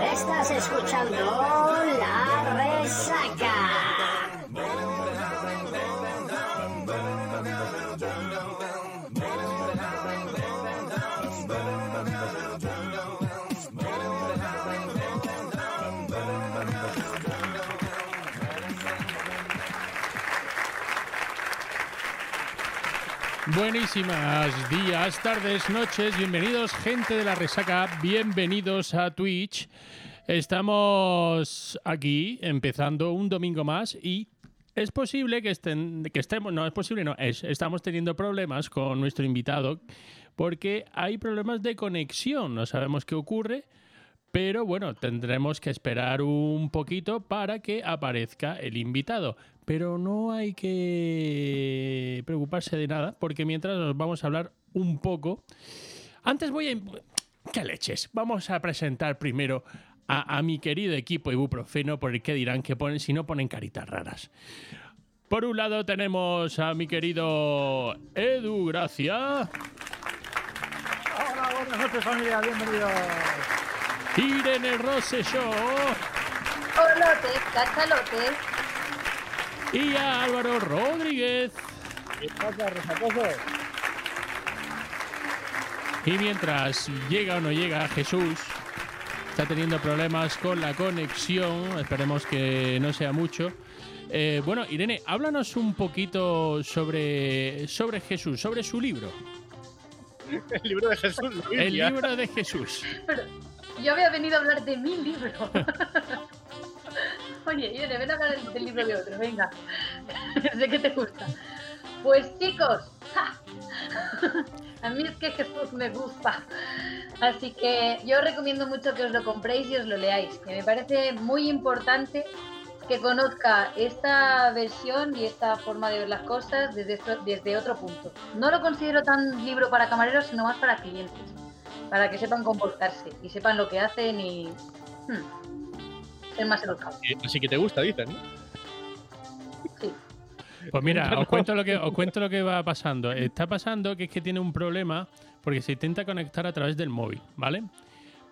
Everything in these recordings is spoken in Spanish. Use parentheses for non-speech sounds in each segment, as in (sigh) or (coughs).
Estás escuchando La Resaca. Buenísimas días, tardes, noches, bienvenidos gente de la resaca, bienvenidos a Twitch. Estamos aquí empezando un domingo más y es posible que, estén, que estemos, no es posible, no, es, estamos teniendo problemas con nuestro invitado porque hay problemas de conexión, no sabemos qué ocurre, pero bueno, tendremos que esperar un poquito para que aparezca el invitado. Pero no hay que preocuparse de nada, porque mientras nos vamos a hablar un poco. Antes voy a. ¿Qué leches? Vamos a presentar primero a, a mi querido equipo ibuprofeno, por el que dirán que ponen, si no ponen caritas raras. Por un lado tenemos a mi querido Edu Gracia. Hola, buenas noches familia, bienvenidos. Irene Rosselló Olote, cachalote. Y a Álvaro Rodríguez. ¿Qué pasa, resacoso? Y mientras llega o no llega Jesús, está teniendo problemas con la conexión, esperemos que no sea mucho. Eh, bueno, Irene, háblanos un poquito sobre, sobre Jesús, sobre su libro, El libro de Jesús, el libro de Jesús. Pero yo había venido a hablar de mi libro. (laughs) Oye, Irene, ven a hablar del libro de otro, venga. (laughs) sé que te gusta. Pues chicos, ¡ja! (laughs) a mí es que Jesús me gusta. Así que yo os recomiendo mucho que os lo compréis y os lo leáis, que me parece muy importante que conozca esta versión y esta forma de ver las cosas desde, otro punto. No lo considero tan libro para camareros, sino más para clientes, para que sepan comportarse y sepan lo que hacen y hmm, más. Así que te gusta, dicen, ¿no? Sí. Pues mira, os cuento lo que os cuento lo que va pasando. Está pasando que es que tiene un problema porque se intenta conectar a través del móvil, ¿vale?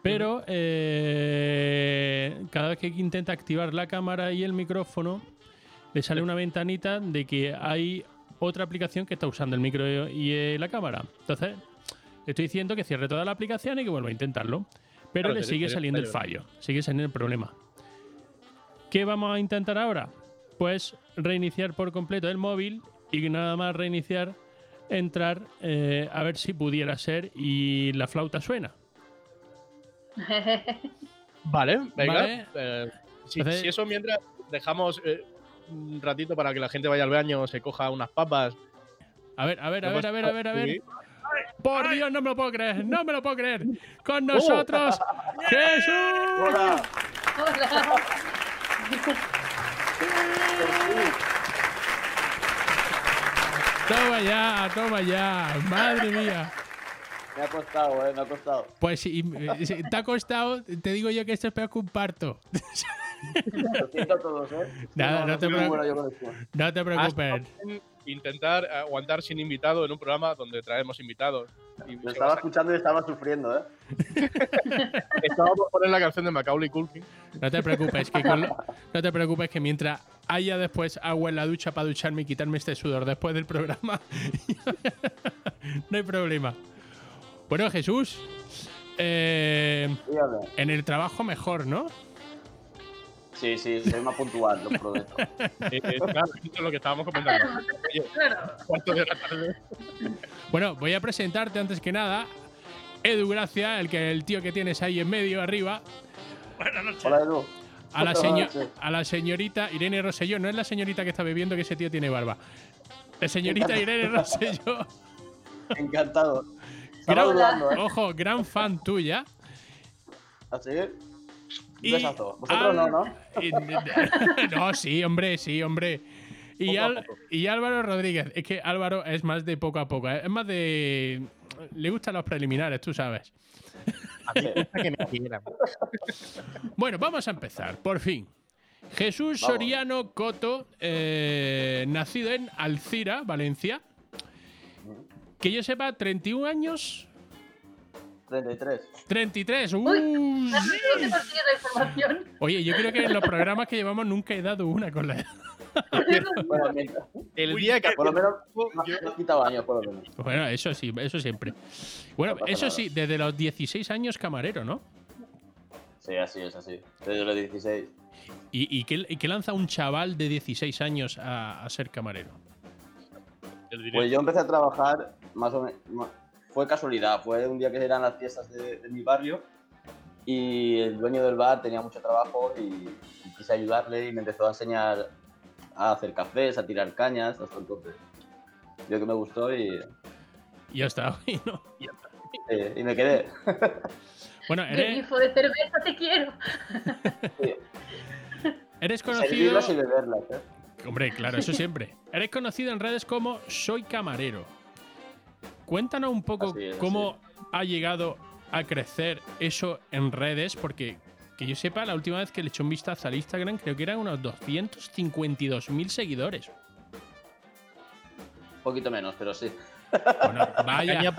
Pero eh, cada vez que intenta activar la cámara y el micrófono, le sale una ventanita de que hay otra aplicación que está usando el micro y eh, la cámara. Entonces, le estoy diciendo que cierre toda la aplicación y que vuelva a intentarlo. Pero Claro, le sigue saliendo el fallo, sigue saliendo el problema. ¿Qué vamos a intentar ahora? Pues reiniciar por completo el móvil y nada más reiniciar, entrar eh, a ver si pudiera ser y la flauta suena. (laughs) Vale, venga. Vale. Eh, si, Entonces- si eso mientras dejamos eh, un ratito para que la gente vaya al baño, se coja unas papas. A ver, a ver, a ver, a ver, a ver, a ver. Sí. Por Dios, no me lo puedo creer, no me lo puedo creer. Con nosotros, (laughs) Jesús. Hola, Hola. Toma ya, toma ya. Madre mía. me ha costado, eh, me ha costado. Pues si si te ha costado, te digo yo que esto es peor que un parto. Lo siento a todos, eh. Nada, no te esto. No te preocupes. Intentar aguantar sin invitado en un programa donde traemos invitados. Y Lo estaba escuchando y estaba sufriendo, eh. (laughs) Estaba por poner la canción de Macaulay Culkin. No te preocupes, que con no te preocupes que mientras haya después agua en la ducha para ducharme y quitarme este sudor después del programa, (laughs) no hay problema. Bueno, Jesús, eh, en el trabajo mejor, ¿no? Sí, sí, soy más puntual, lo prometo. Eh, (laughs) eh, claro, esto es lo que estábamos comentando. Cuarto de la tarde. Bueno, voy a presentarte antes que nada. Edu Gracia, el que el tío que tienes ahí en medio arriba, Hola, Edu. a la, Buenas seño- noches. a la señorita Irene Rosselló. No es la señorita que está bebiendo, que ese tío tiene barba. La señorita Irene Rosselló. Encantado. Gran- eh. Ojo, gran fan tuya. Así. Y besazo. Vosotros no, Al- ¿no? (laughs) (laughs) no, sí, hombre, sí, hombre. Y, Al- y Álvaro Rodríguez. Es que Álvaro es más de poco a poco. ¿eh? Es más de. le gustan los preliminares, tú sabes. A mí me gusta que me quieran. (laughs) Bueno, vamos a empezar, por fin. Jesús Vamos. Soriano Coto, eh, nacido en Alcira, Valencia. Que yo sepa, 31 años. 33. 33. ¡Uh! Uy, sí. ¿Dónde consigues la información? Oye, yo creo que en los programas que llevamos nunca he dado una con la edad. Bueno, mientras- El día que por lo menos quitado años, por lo menos. Bueno, eso sí, eso siempre. Bueno, No eso nada. sí, desde los 16 años camarero, ¿no? Sí, así es, así. Desde los 16. ¿Y, y qué, y qué lanza un chaval de 16 años a, a ser camarero? Pues yo empecé a trabajar más o menos. Fue casualidad, fue un día que eran las fiestas de, de mi barrio y el dueño del bar tenía mucho trabajo y, y quise ayudarle y me empezó a enseñar a hacer cafés, a tirar cañas, hasta entonces. Yo que me gustó y, Y ya está, (laughs) y no. y me quedé. (laughs) Bueno, eres, Grifo de cerveza, te quiero. (laughs) eres conocido. Y beberlas. ¿eh? Hombre, claro, eso siempre. Eres conocido en redes como Soy Camarero. Cuéntanos un poco es, cómo ha llegado a crecer eso en redes, porque que yo sepa, la última vez que le eché un vistazo al Instagram, creo que eran unos 252.000 seguidores. Un poquito menos, pero sí. Bueno, (laughs) vaya.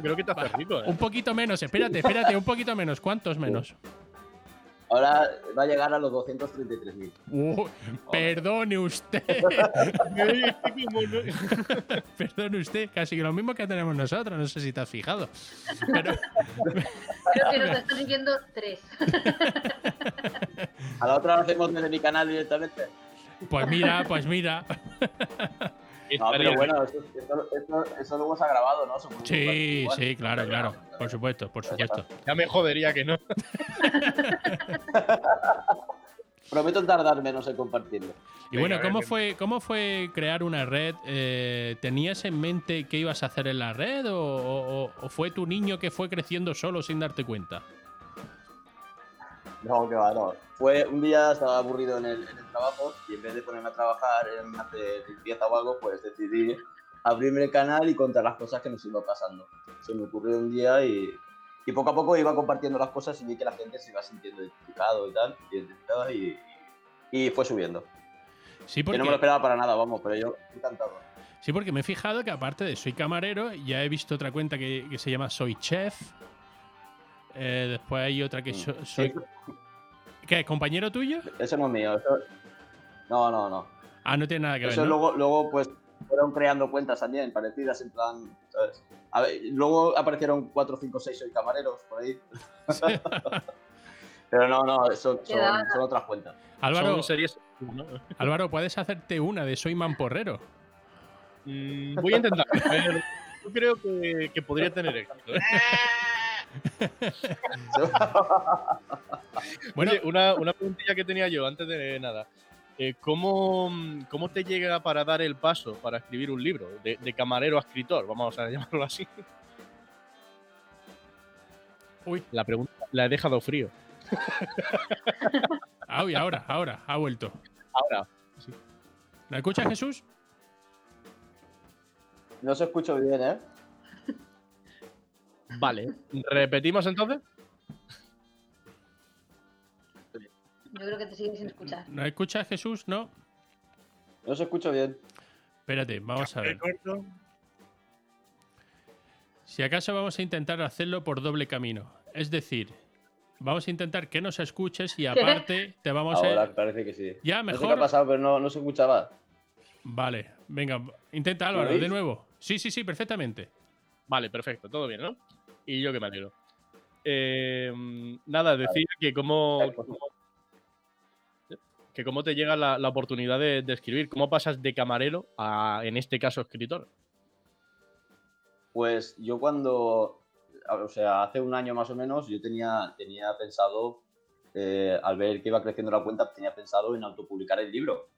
Creo que te hace rico, ¿eh? Un poquito menos, espérate, espérate, un poquito menos. ¿Cuántos menos? Ahora va a llegar a los 233.000. Uh, perdone usted. (laughs) (laughs) Perdone usted, casi lo mismo que tenemos nosotros, no sé si te has fijado. Pero, Creo que nos están siguiendo tres. A la otra lo hacemos desde mi canal directamente. pues mira, pues mira. No, pero bueno, eso, eso, eso, eso luego se ha grabado, ¿no? Supongo que Sí, igual. sí, claro, claro. Por supuesto, por supuesto. Ya me jodería que no. (laughs) Prometo tardar menos en compartirlo. Y bueno, ¿cómo fue, ¿cómo fue crear una red? Eh, ¿Tenías en mente qué ibas a hacer en la red o, o- o fue tu niño que fue creciendo solo sin darte cuenta? No, que va, no. Fue un día, estaba aburrido en el, en el trabajo y en vez de ponerme a trabajar en hacer limpieza o algo, pues decidí abrirme el canal y contar las cosas que nos iba pasando. Se me ocurrió un día y, y poco a poco iba compartiendo las cosas y vi que la gente se iba sintiendo identificado y tal, identificada y, y fue subiendo. Sí, Que no me lo porque, esperaba para nada, vamos, pero yo encantado. sí, porque me he fijado que aparte de Soy Camarero, ya he visto otra cuenta que, que se llama Soy Chef. Eh, después hay otra que so- soy... ¿Qué? ¿Compañero tuyo? Eso no es mío, eso... No, no, no. Ah, no tiene nada que ver. Eso ¿no? luego, luego, pues, fueron creando cuentas también, parecidas, en plan, ¿sabes? A ver, luego aparecieron 4, 5, 6 soy camareros por ahí. (laughs) Pero no, no, son, son, son otras cuentas. Álvaro, Son series, ¿no? Álvaro, puedes hacerte una de Soy Mamporrero. Mm, voy a intentar. Yo creo que, que podría tener éxito. (laughs) Bueno, (laughs) Oye, una, una preguntilla que tenía yo antes de nada. Eh, ¿cómo, ¿Cómo te llega para dar el paso para escribir un libro? De, de camarero a escritor, vamos a llamarlo así. uy, La pregunta la he dejado frío. (laughs) ah, uy, ahora, ahora, ha vuelto. Ahora, ¿Me escuchas, Jesús? No se escucho bien, ¿eh? Vale. ¿Repetimos entonces? Yo creo que te siguen sin escuchar. ¿No escuchas, Jesús? No. No se escucho bien. Espérate, vamos a ver. Si acaso vamos a intentar hacerlo por doble camino. Es decir, vamos a intentar que nos escuches y aparte te vamos Ahora a... parece que sí. Ya, No sé qué ha mejor. pasado, pero no, no se escuchaba. Vale, venga, intenta Álvaro, de nuevo. Sí, sí, sí, perfectamente. Vale, perfecto, todo bien, ¿no? Y yo que me alegro. Eh, nada, decir que cómo, cómo- que cómo te llega la, la oportunidad de, de escribir, cómo pasas de camarero a, en este caso, escritor. Pues yo cuando, o sea, hace un año más o menos, yo tenía, tenía pensado, eh, al ver que iba creciendo la cuenta, tenía pensado en autopublicar el libro,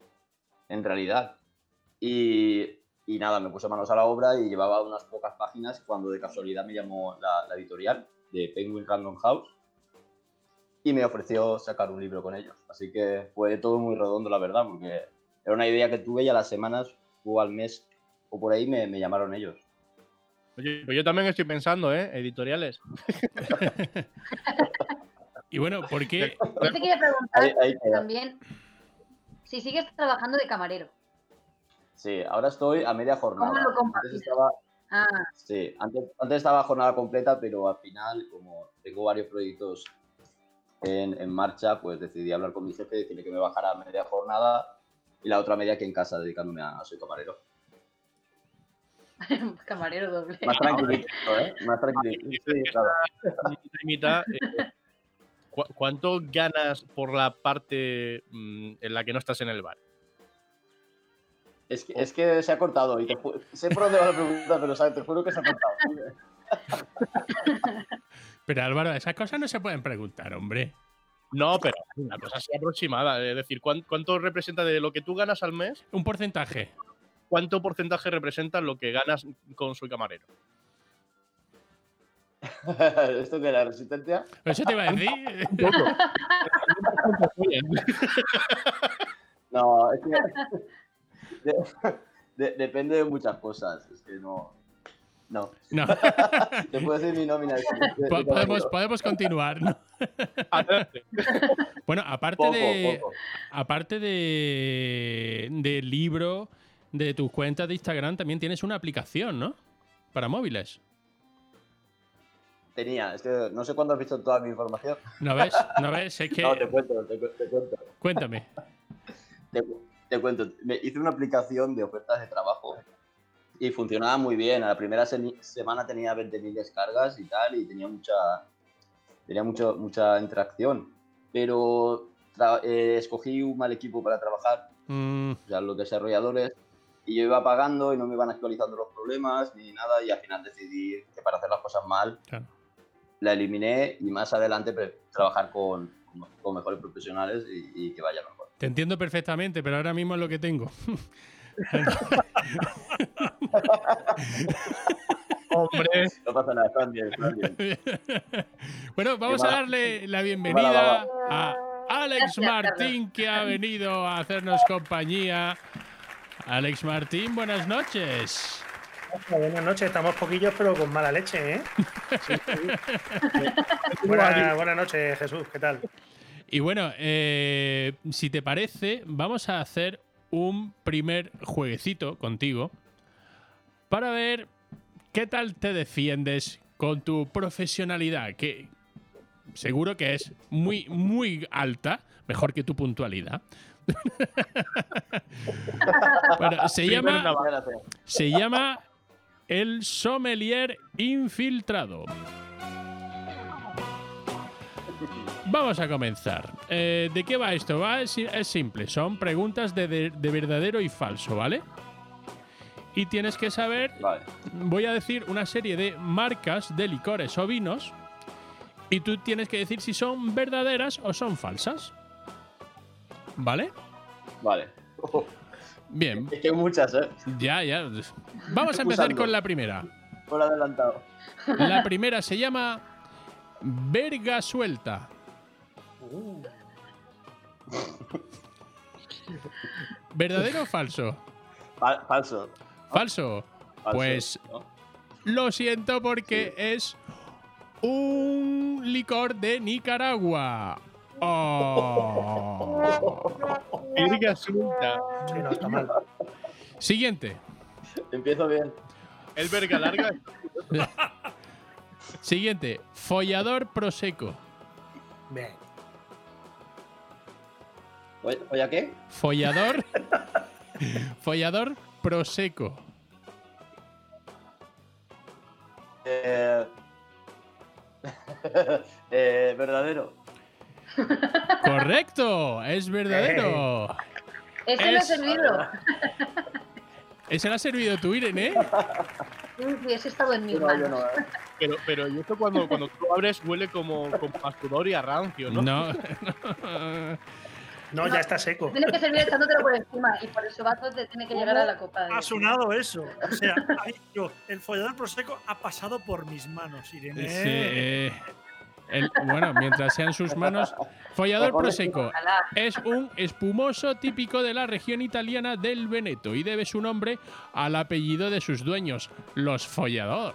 en realidad. Y, y nada, me puse manos a la obra y llevaba unas pocas páginas cuando de casualidad me llamó la, la editorial de Penguin Random House y me ofreció sacar un libro con ellos. Así que fue todo muy redondo, la verdad, porque era una idea que tuve y a las semanas o al mes o por ahí me, me llamaron ellos. Oye, pues yo también estoy pensando, ¿eh? Editoriales. (laughs) Y bueno, ¿por qué? Yo te quería preguntar Ahí- ahí queda. también si sigues trabajando de camarero. Sí, ahora estoy a media jornada. ¿Cómo lo Antes estaba, Ah, sí, antes, antes estaba a jornada completa, pero al final, como tengo varios proyectos en, en marcha, pues decidí hablar con mi jefe, decirle que me bajara a media jornada y la otra media aquí en casa, dedicándome a, a soy camarero. (laughs) camarero doble. Más tranquilito, ¿eh? Más tranquilito. Sí, claro. mitad y mitad, eh, ¿cu- ¿Cuánto ganas por la parte mm, en la que no estás en el bar? Es que, es que se ha cortado y te sé por dónde va la pregunta, pero ¿sabes? te juro que se ha cortado. (laughs) Pero Álvaro, esas cosas no se pueden preguntar, hombre. No, pero una cosa así aproximada. Es decir, ¿cuán- ¿cuánto representa de lo que tú ganas al mes? Un porcentaje. ¿Cuánto porcentaje representa lo que ganas con su camarero? (laughs) ¿Esto que la resistencia? Eso te iba a decir. (laughs) No, es que. De- (laughs) de- depende de muchas cosas. Es que no. No. No. (laughs) Te puedo decir mi nómina. de- (laughs) de- Po- de podemos, podemos continuar. ¿no? Bueno, aparte Poco, de. poco. Aparte de. del libro, de tus cuentas de Instagram, también tienes una aplicación, ¿no? Para móviles. Tenía, es que no sé cuándo has visto toda mi información. ¿No ves? ¿No ves? Es que. No, te cuento, te, cu- te cuento. Cuéntame. Te, cu- te cuento. Me hice una aplicación de ofertas de trabajo y funcionaba muy bien. A la primera semi- semana tenía 20.000 descargas y tal, y tenía mucha, tenía mucho, mucha interacción. Pero eh, escogí un mal equipo para trabajar, Mm, o sea, los desarrolladores, y yo iba pagando y no me iban actualizando los problemas ni nada, y al final decidí que para hacer las cosas mal claro. la eliminé y más adelante pre- trabajar con, con- mejores profesionales y, y que vaya mejor. Te entiendo perfectamente, pero ahora mismo es lo que tengo. (laughs) Hombre, No pasa nada, están bien, están bien. bueno, vamos a darle la bienvenida a Alex Gracias, Martín, que ha venido a hacernos compañía. Alex Martín, buenas noches. Buenas noches, estamos poquillos pero con mala leche, ¿eh? Buenas, buenas noches, Jesús, ¿qué tal? Y bueno, eh, si te parece, vamos a hacer un primer jueguecito contigo para ver qué tal te defiendes con tu profesionalidad, que seguro que es muy, muy alta, mejor que tu puntualidad. (laughs) bueno, se llama, se llama el sommelier infiltrado. Vamos a comenzar. Eh, ¿De qué va esto? Va, es, es simple. Son preguntas de, de- de verdadero y falso, ¿vale? Y tienes que saber. Vale, Voy a decir una serie de marcas de licores o vinos. Y tú tienes que decir si son verdaderas o son falsas. ¿Vale? vale. Bien. Es que hay muchas, ¿eh? Ya, ya. Vamos a empezar Usando. con la primera. Por adelantado. La primera se llama Verga Suelta. (laughs) ¿Verdadero o falso? Fal- falso. Falso. falso, Pues- ¿no? Lo siento porque es un licor de Nicaragua. Oh. (laughs) virga suelta. Sí, no, está mal. Siguiente. Empiezo bien. El verga larga. (laughs) Siguiente. Follador Prosecco. Bien. Oye, ¿oye a qué? Follador. (laughs) Follador Prosecco. Eh... (laughs) eh, verdadero. Correcto. Es verdadero. Ese lo he Es- servido. Ese le ha servido tu Irene, (laughs) Sí, sí, ese ha estado en Yo no, manos. no, ¿eh? Pero, pero y esto cuando, cuando tú abres huele como, como a sudor y a rancio, ¿no? No. (laughs) No, ya está seco. Tienes que servir echándotelo por encima y por eso vato te tiene que llegar a la copa. de- Ha sonado eso. O sea, ha dicho, el follador prosecco ha pasado por mis manos, Irene. Sí, eh, El- bueno, mientras sean sus manos. Follador Prosecco es un espumoso típico de la región italiana del Veneto y debe su nombre al apellido de sus dueños, los follador.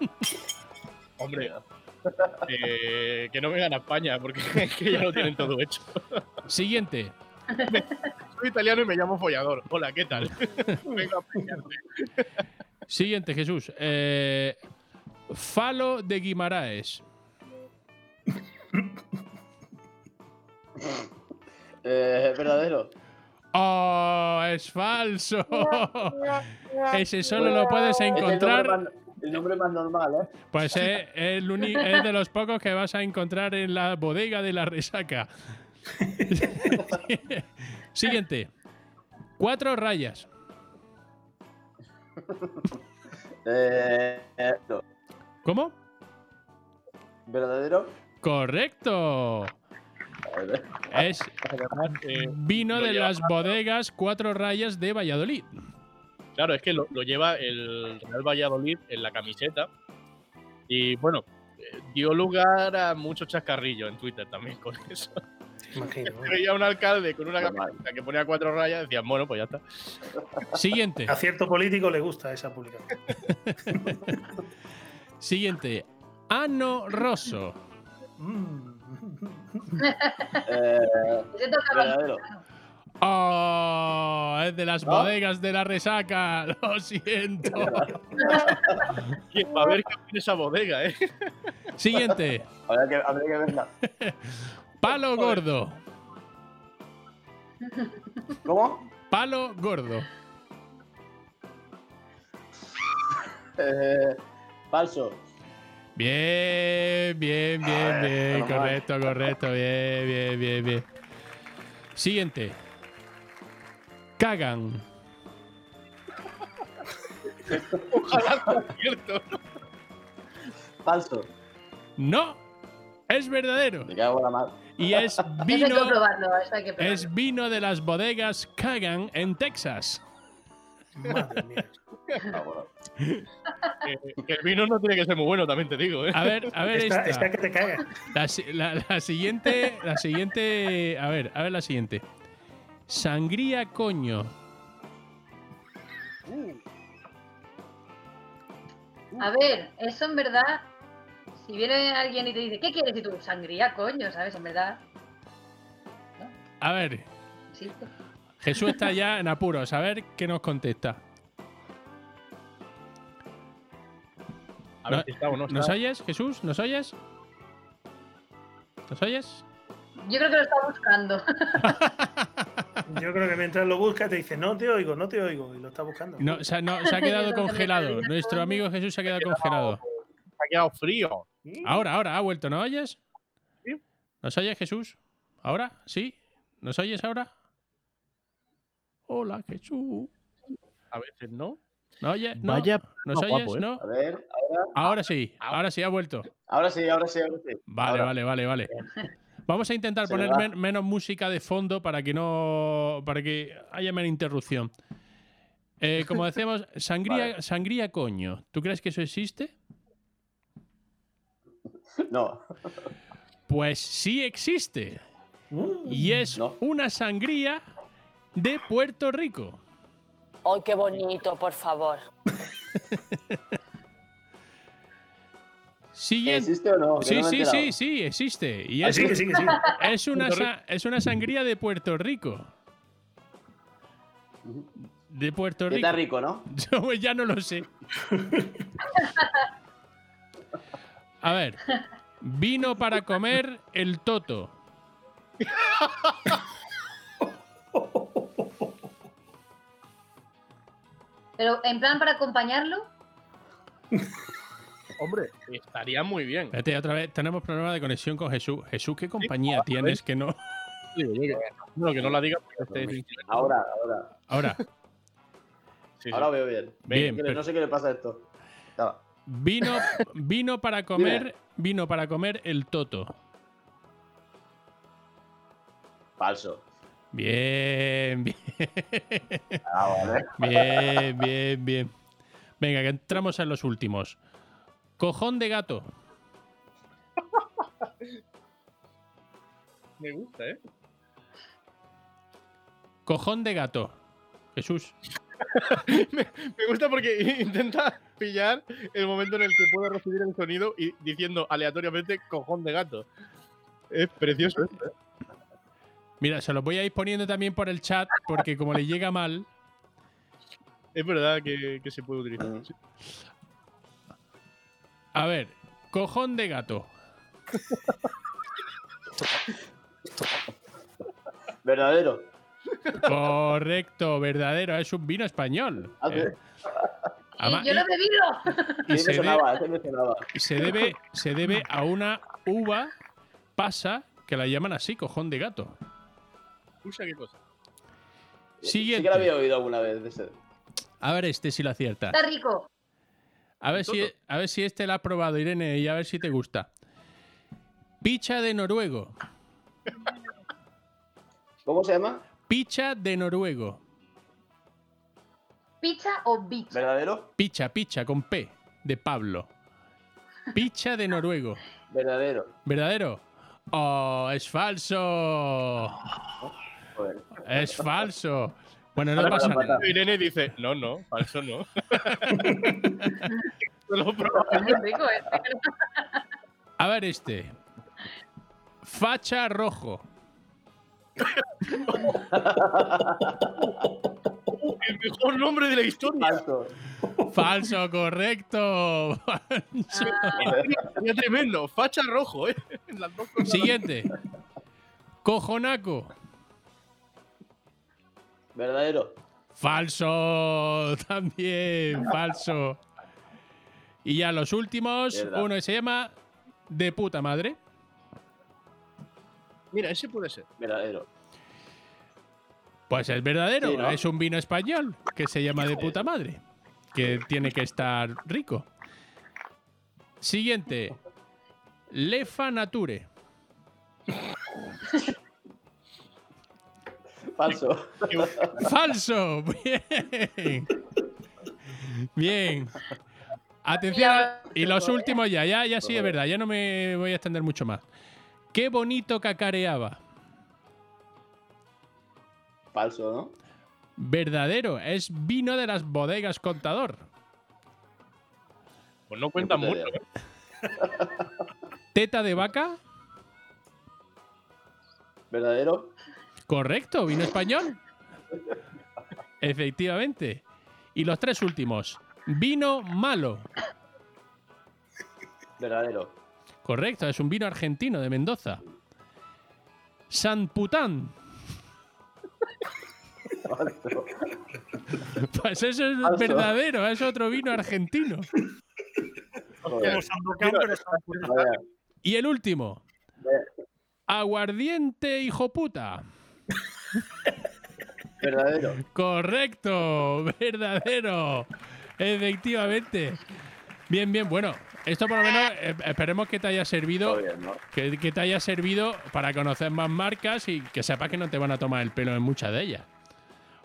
(laughs) Hombre, eh, que no vengan a España porque (laughs) es que ya lo tienen todo hecho. Siguiente. (laughs) Soy italiano y me llamo Follador. Hola, ¿qué tal? Vengo a. Siguiente, Jesús. Eh, Falo de Guimaraes. Eh, verdadero. ¡Oh! ¡Es falso! (laughs) Ese solo lo puedes Es encontrar. el nombre más normal, ¿eh? Pues es, el uni- es de los pocos que vas a encontrar en la bodega de la resaca. (laughs) Siguiente. Cuatro rayas. Eh, eh, no. ¿Cómo? ¿Verdadero? Correcto. Es vino de las bodegas Cuatro Rayas de Valladolid. claro, es que lo, lo lleva el Real Valladolid en la camiseta. Y bueno, eh, dio lugar a muchos chascarrillos en Twitter también con eso. Imagino. (laughs) Veía un alcalde con una camiseta que ponía cuatro rayas, decían, bueno, pues ya está. Siguiente. A cierto político le gusta esa publicación. (laughs) Siguiente. Ano Rosso. Mm. eh. Oh, es de las ¿No? bodegas de la resaca. (laughs) Lo siento. A ver qué tiene esa bodega, ¿eh? Siguiente. (laughs) Habrá que, habrá que verla. Palo gordo. ¿Cómo? Palo gordo. Eh, falso. Bien, bien, bien, A ver, bien. Correcto, correcto. Bien, bien, bien, bien. Siguiente. Cagan. (laughs) Ojalá sea cierto. Falso. No, es verdadero. Me cago en la madre. Y es (laughs) Eso hay que vino, probarlo, eso hay que probarlo. es vino de las bodegas Cagan en Texas. Madre mía. Eh, que el vino no tiene que ser muy bueno, también te digo, ¿eh? A ver, a ver Está, esta. está que te cagas. La, si- la- la siguiente, la siguiente, a ver, a ver la siguiente. Sangría coño. A ver, eso en verdad, si viene alguien y te dice, ¿qué quieres? Y tú, sangría, coño, ¿sabes? En verdad, A ver, existe. Jesús está ya en apuros. A ver qué nos contesta. A ver no- si está o no ¿Nos oyes, Jesús? ¿Nos oyes? ¿Nos oyes? Yo creo que lo está buscando. (laughs) Yo creo que mientras lo busca te dice, no te oigo, no te oigo. Y lo está buscando. No, se ha- no, se ha (laughs) quedado congelado. Nuestro amigo Jesús se ha quedado congelado. Ha quedado frío. Ahora, ahora, ha vuelto. ¿No oyes? Sí. ¿Nos oyes, Jesús? ¿Ahora? ¿Sí? ¿Nos oyes ahora? Hola, Jesús. A veces no. ¿No. Vaya ¿Nos guapo, oyes? ¿eh? ¿No? A ver, ahora. Ahora sí, ahora sí ha vuelto. Ahora sí, ahora sí, ahora sí. Vale, Ahora. vale, vale, vale. Vamos a intentar Se poner men- menos música de fondo para que no. para que haya menos interrupción. Eh, como (laughs) decíamos, sangría, Vale. sangría coño. ¿Tú crees que eso existe? No. Pues sí existe. Y es No. una sangría de Puerto Rico. ¡Ay, qué bonito, por favor! Siguiente. ¿Existe o no? Que Sí, no sí, sí, sí, existe. Y Ah, es, sí, que sí, que sí. (laughs) es una, es una sangría de Puerto Rico. De Puerto Rico. Está rico, ¿no? (laughs) Yo ya no lo sé. A ver. Vino para comer el toto. (laughs) Pero en plan para acompañarlo, (laughs) Hombre, estaría muy bien. Espérate, otra vez. Tenemos problema de conexión con Jesús. Jesús, ¿qué compañía tienes que no? Que, no, que no la diga porque esté sin silencio. Ahora, ahora. Ahora, Sí, sí. Ahora veo bien. bien. Pero No sé qué le pasa a esto. Vino, vino para (laughs) comer. Vino para comer el toto. Falso. Bien, (laughs) bien. Ah, vale. Bien, bien, bien. Venga, que entramos en los últimos. Cojón de gato. (laughs) Me gusta, ¿eh? Cojón de gato. Jesús. (laughs) Me gusta porque intenta pillar el momento en el que puedo recibir el sonido y diciendo aleatoriamente cojón de gato. Es precioso esto, ¿eh? Mira, se los voy a ir poniendo también por el chat porque como le llega mal. Es verdad que, que se puede utilizar. Sí. A ver, cojón de gato. Verdadero. Correcto, verdadero, es un vino español. Ah. Eh, yo lo he bebido. y- y Sí, se, me de- me se debe, se debe a una uva pasa que la llaman así, cojón de gato. Escucha qué cosa. Sí Siguiente. que lo había oído alguna vez de ese. A ver este si lo acierta. Está rico. A ver, si, a ver si este lo has probado, Irene, y a ver si te gusta. Picha de noruego. ¿Cómo se llama? Picha de noruego. ¿Pizza o beach? ¿Verdadero? Picha, picha, con P, de Pablo. Picha de noruego. Verdadero. ¿Verdadero? Oh, es falso. Es falso. Bueno, no pasa nada. Irene dice, no, no, falso no. (laughs) Este. A ver este. Facha rojo. el mejor nombre de la historia. Falso. Falso, correcto. Sería tremendo. Facha rojo, ¿eh? (laughs) Las dos cosas. Siguiente. Cojonaco. Verdadero. Falso. (laughs) También, falso. Y ya los últimos, Verdad. uno que se llama De puta madre. Mira, ese puede ser. Verdadero. Pues es verdadero, Sí, ¿no? es un vino español que se llama de puta madre, que tiene que estar rico. Siguiente. Lefa Nature. (laughs) Falso. (laughs) Falso. Bien. Bien. Atención. a- Y los últimos ya, ya, ya sí es verdad, ya no me voy a extender mucho más. Qué bonito cacareaba. Falso, ¿no? Verdadero, es vino de las bodegas contador. Pues no puta mucho. ¿eh? Teta de vaca. Verdadero. Correcto, vino español. Efectivamente. Y los tres últimos. Vino malo. Verdadero. Correcto, es un vino argentino de Mendoza. San Pután. Falso. (laughs) Pues eso es Falso. verdadero, es otro vino argentino. Joder. Y el último. Aguardiente hijo puta. (laughs) Verdadero. Correcto, verdadero. Efectivamente. Bien, bien, bueno. Esto por lo menos eh, esperemos que te haya servido Todo bien, ¿no? que, que te haya servido para conocer más marcas y que sepas que no te van a tomar el pelo en muchas de ellas.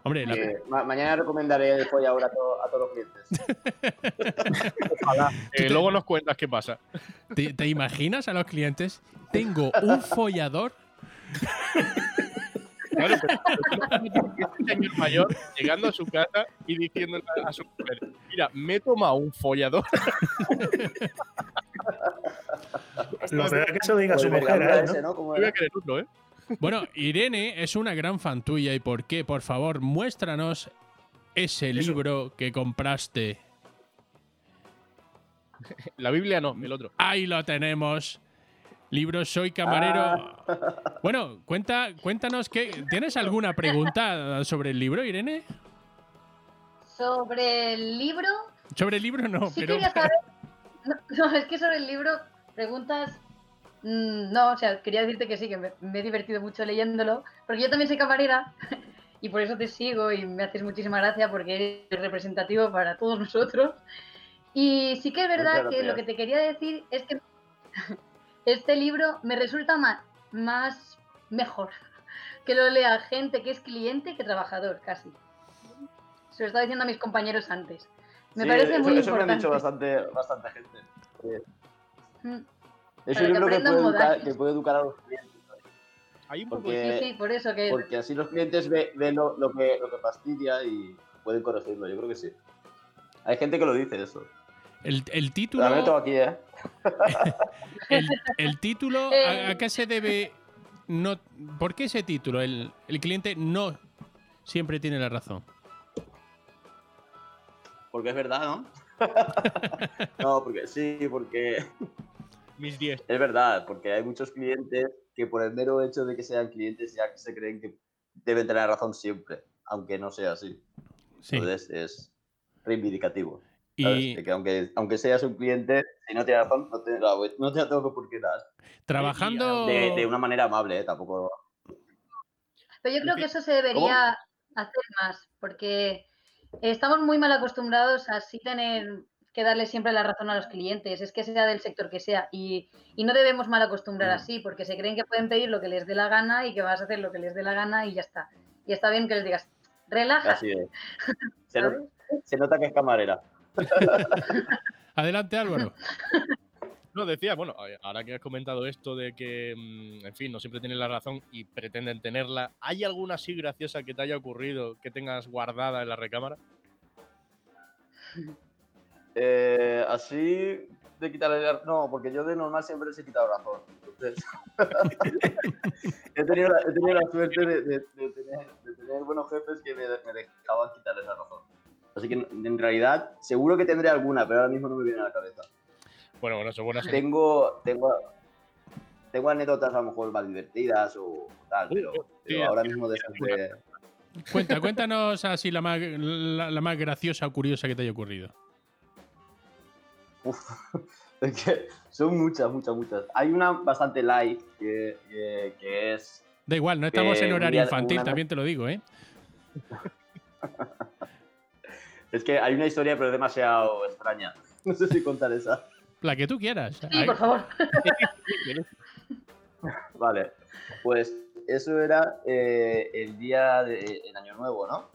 Hombre, la- Eh, ma- mañana recomendaré el follador a, to- a todos los clientes. (laughs) Eh, luego nos cuentas qué pasa. ¿te, te imaginas a los clientes? Tengo un follador. (laughs) Claro, pero un señor mayor llegando a su casa y diciéndole a su mujer, mira, me he tomado un follador. Lo peor es que se lo diga a su mujer, ¿eh? ese, ¿no? otro, ¿eh? Bueno, Irene es una gran fan tuya. ¿Y por qué? Por favor, muéstranos ese Eso. libro que compraste. La Biblia no, el otro. Ahí lo tenemos. Libro Soy Camarero. Ah. Bueno, cuenta, cuéntanos que. ¿Tienes alguna pregunta sobre el libro, Irene? Sobre el libro, Sobre el libro no, sí pero. quería saber. No, no, es que sobre el libro, preguntas. mm, no, o sea, quería decirte que sí, que me, me he divertido mucho leyéndolo, porque yo también soy camarera (laughs) y por eso te sigo y me haces muchísima gracia porque eres representativo para todos nosotros. Y sí que es verdad que lo que te quería decir es que este libro me resulta más mejor (laughs) que lo lea gente que es cliente que trabajador, casi. Se lo estaba diciendo a mis compañeros antes. Me Sí, parece eso, muy eso me han importante. dicho bastante, bastante gente. Sí. Mm. Es Para un libro que puede, educar, modales. que puede educar a los clientes. Hay un poco Porque- de... Sí, sí, por eso que. Porque así los clientes ve- ven lo, lo que, lo que fastidia y pueden corregirlo. Yo creo que sí. Hay gente que lo dice eso. El, el título, lo tengo aquí, ¿eh? (laughs) el, el título Eh. ¿a, a qué se debe? No, ¿Por qué ese título? El, el cliente no siempre tiene la razón. Porque es verdad, ¿no? (laughs) no, porque sí, porque Mis 10. es verdad, porque hay muchos clientes que por el mero hecho de que sean clientes ya se creen que deben tener razón siempre, aunque no sea así. Sí. Entonces es reivindicativo. Y que aunque, aunque seas un cliente, si no tienes razón, no te, no te la tengo por qué dar. trabajando. De, de una manera amable, ¿eh? Tampoco. Pero yo creo que eso se debería hacer más, porque estamos muy mal acostumbrados a sí tener que darle siempre la razón a los clientes, es que sea del sector que sea, y, y no debemos mal acostumbrar Mm. así, porque se creen que pueden pedir lo que les dé la gana y que vas a hacer lo que les dé la gana y ya está. Y está bien que les digas, relaja, Así es. (laughs) Se, ¿sabes? no- se nota que es camarera. (laughs) Adelante, Álvaro. No, decía, bueno, ahora que has comentado esto de que, mm, en fin, no siempre tienen la razón y pretenden tenerla, ¿hay alguna así graciosa que te haya ocurrido que tengas guardada en la recámara? Eh, así de quitarle la- No, porque yo de normal siempre les he quitado razón. Entonces, (laughs) he, tenido la, he tenido la suerte de, de- de tener, de tener buenos jefes que me, me dejaban quitarles la razón. Así que en, realidad, seguro que tendré alguna, pero ahora mismo no me viene a la cabeza. Bueno, bueno, eso buenas. Tengo, tengo, tengo anécdotas a lo mejor más divertidas o tal, pero, pero sí, ahora mismo de Cuenta, (laughs) cuéntanos así la más, la, la más graciosa o curiosa que te haya ocurrido. Uf, (laughs) es que son muchas, muchas, muchas. Hay una bastante light que, que- que es. Da igual, no estamos en horario infantil, una- también te lo digo, ¿eh? (laughs) Es que hay una historia, pero es demasiado extraña. No sé si contar esa. La que tú quieras. Sí, Ay, por favor. (laughs) Vale. Pues eso era eh, el día de el Año Nuevo, ¿no?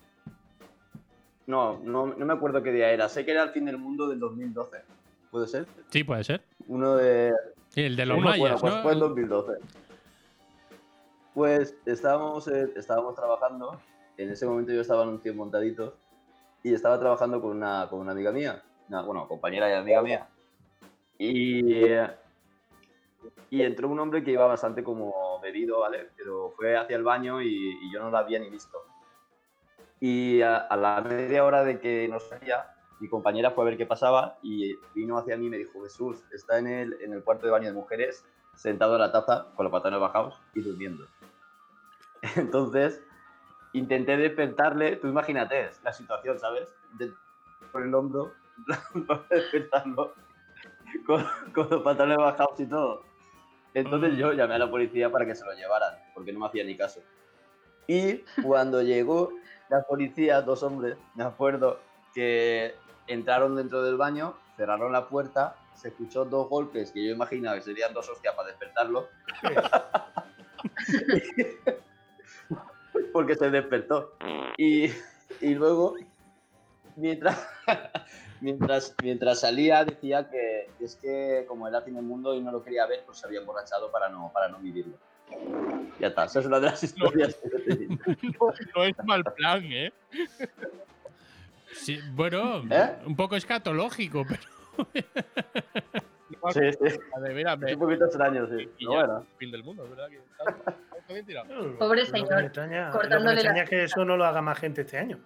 No, no, no me acuerdo qué día era. Sé que era el fin del mundo del 2012. ¿Puede ser? Sí, puede ser. Uno de, Sí, el de los Uno, mayas, bueno, pues ¿no? fue en 2012. Pues estábamos, eh, estábamos trabajando, en ese momento yo estaba en un 100 montaditos y estaba trabajando con una, con una amiga mía, una, bueno, compañera y amiga mía. Y, y entró un hombre que iba bastante como bebido, ¿vale? Pero fue hacia el baño y, y yo no lo había ni visto. Y a, a la media hora de que nos salía, mi compañera fue a ver qué pasaba y vino hacia mí y me dijo, Jesús, está en el, en el cuarto de baño de mujeres, sentado en la taza, con los pantalones bajados y durmiendo. (laughs) Entonces, intenté despertarle, tú imagínate la situación, ¿sabes? Intenté por el hombro, (laughs) para despertarlo, con, con los pantalones bajados y todo. Entonces yo llamé a la policía para que se lo llevaran, porque no me hacía ni caso. Y cuando llegó la policía, dos hombres, me acuerdo, que entraron dentro del baño, cerraron la puerta, se escuchó dos golpes que yo imaginaba que serían dos hostias para despertarlo. (laughs) (laughs) Porque se despertó. Y, y luego, mientras, (laughs) mientras, mientras salía, decía que es que como era fin del mundo y no lo quería ver, pues se había emborrachado para no, para no vivirlo. Ya está, esa es una de las historias (laughs) que yo tenía. No, no es mal plan, ¿eh? Sí, bueno, ¿Eh? un poco escatológico, pero (laughs) No, Sí, sí. de Es me- un poquito extraño, sí. y ya, bueno. fin del mundo, ¿verdad? Que está, está bien tirado. Pobre Lo que señor, me extraña, lo que me cortándole la- extraña es que eso no lo haga más gente este año.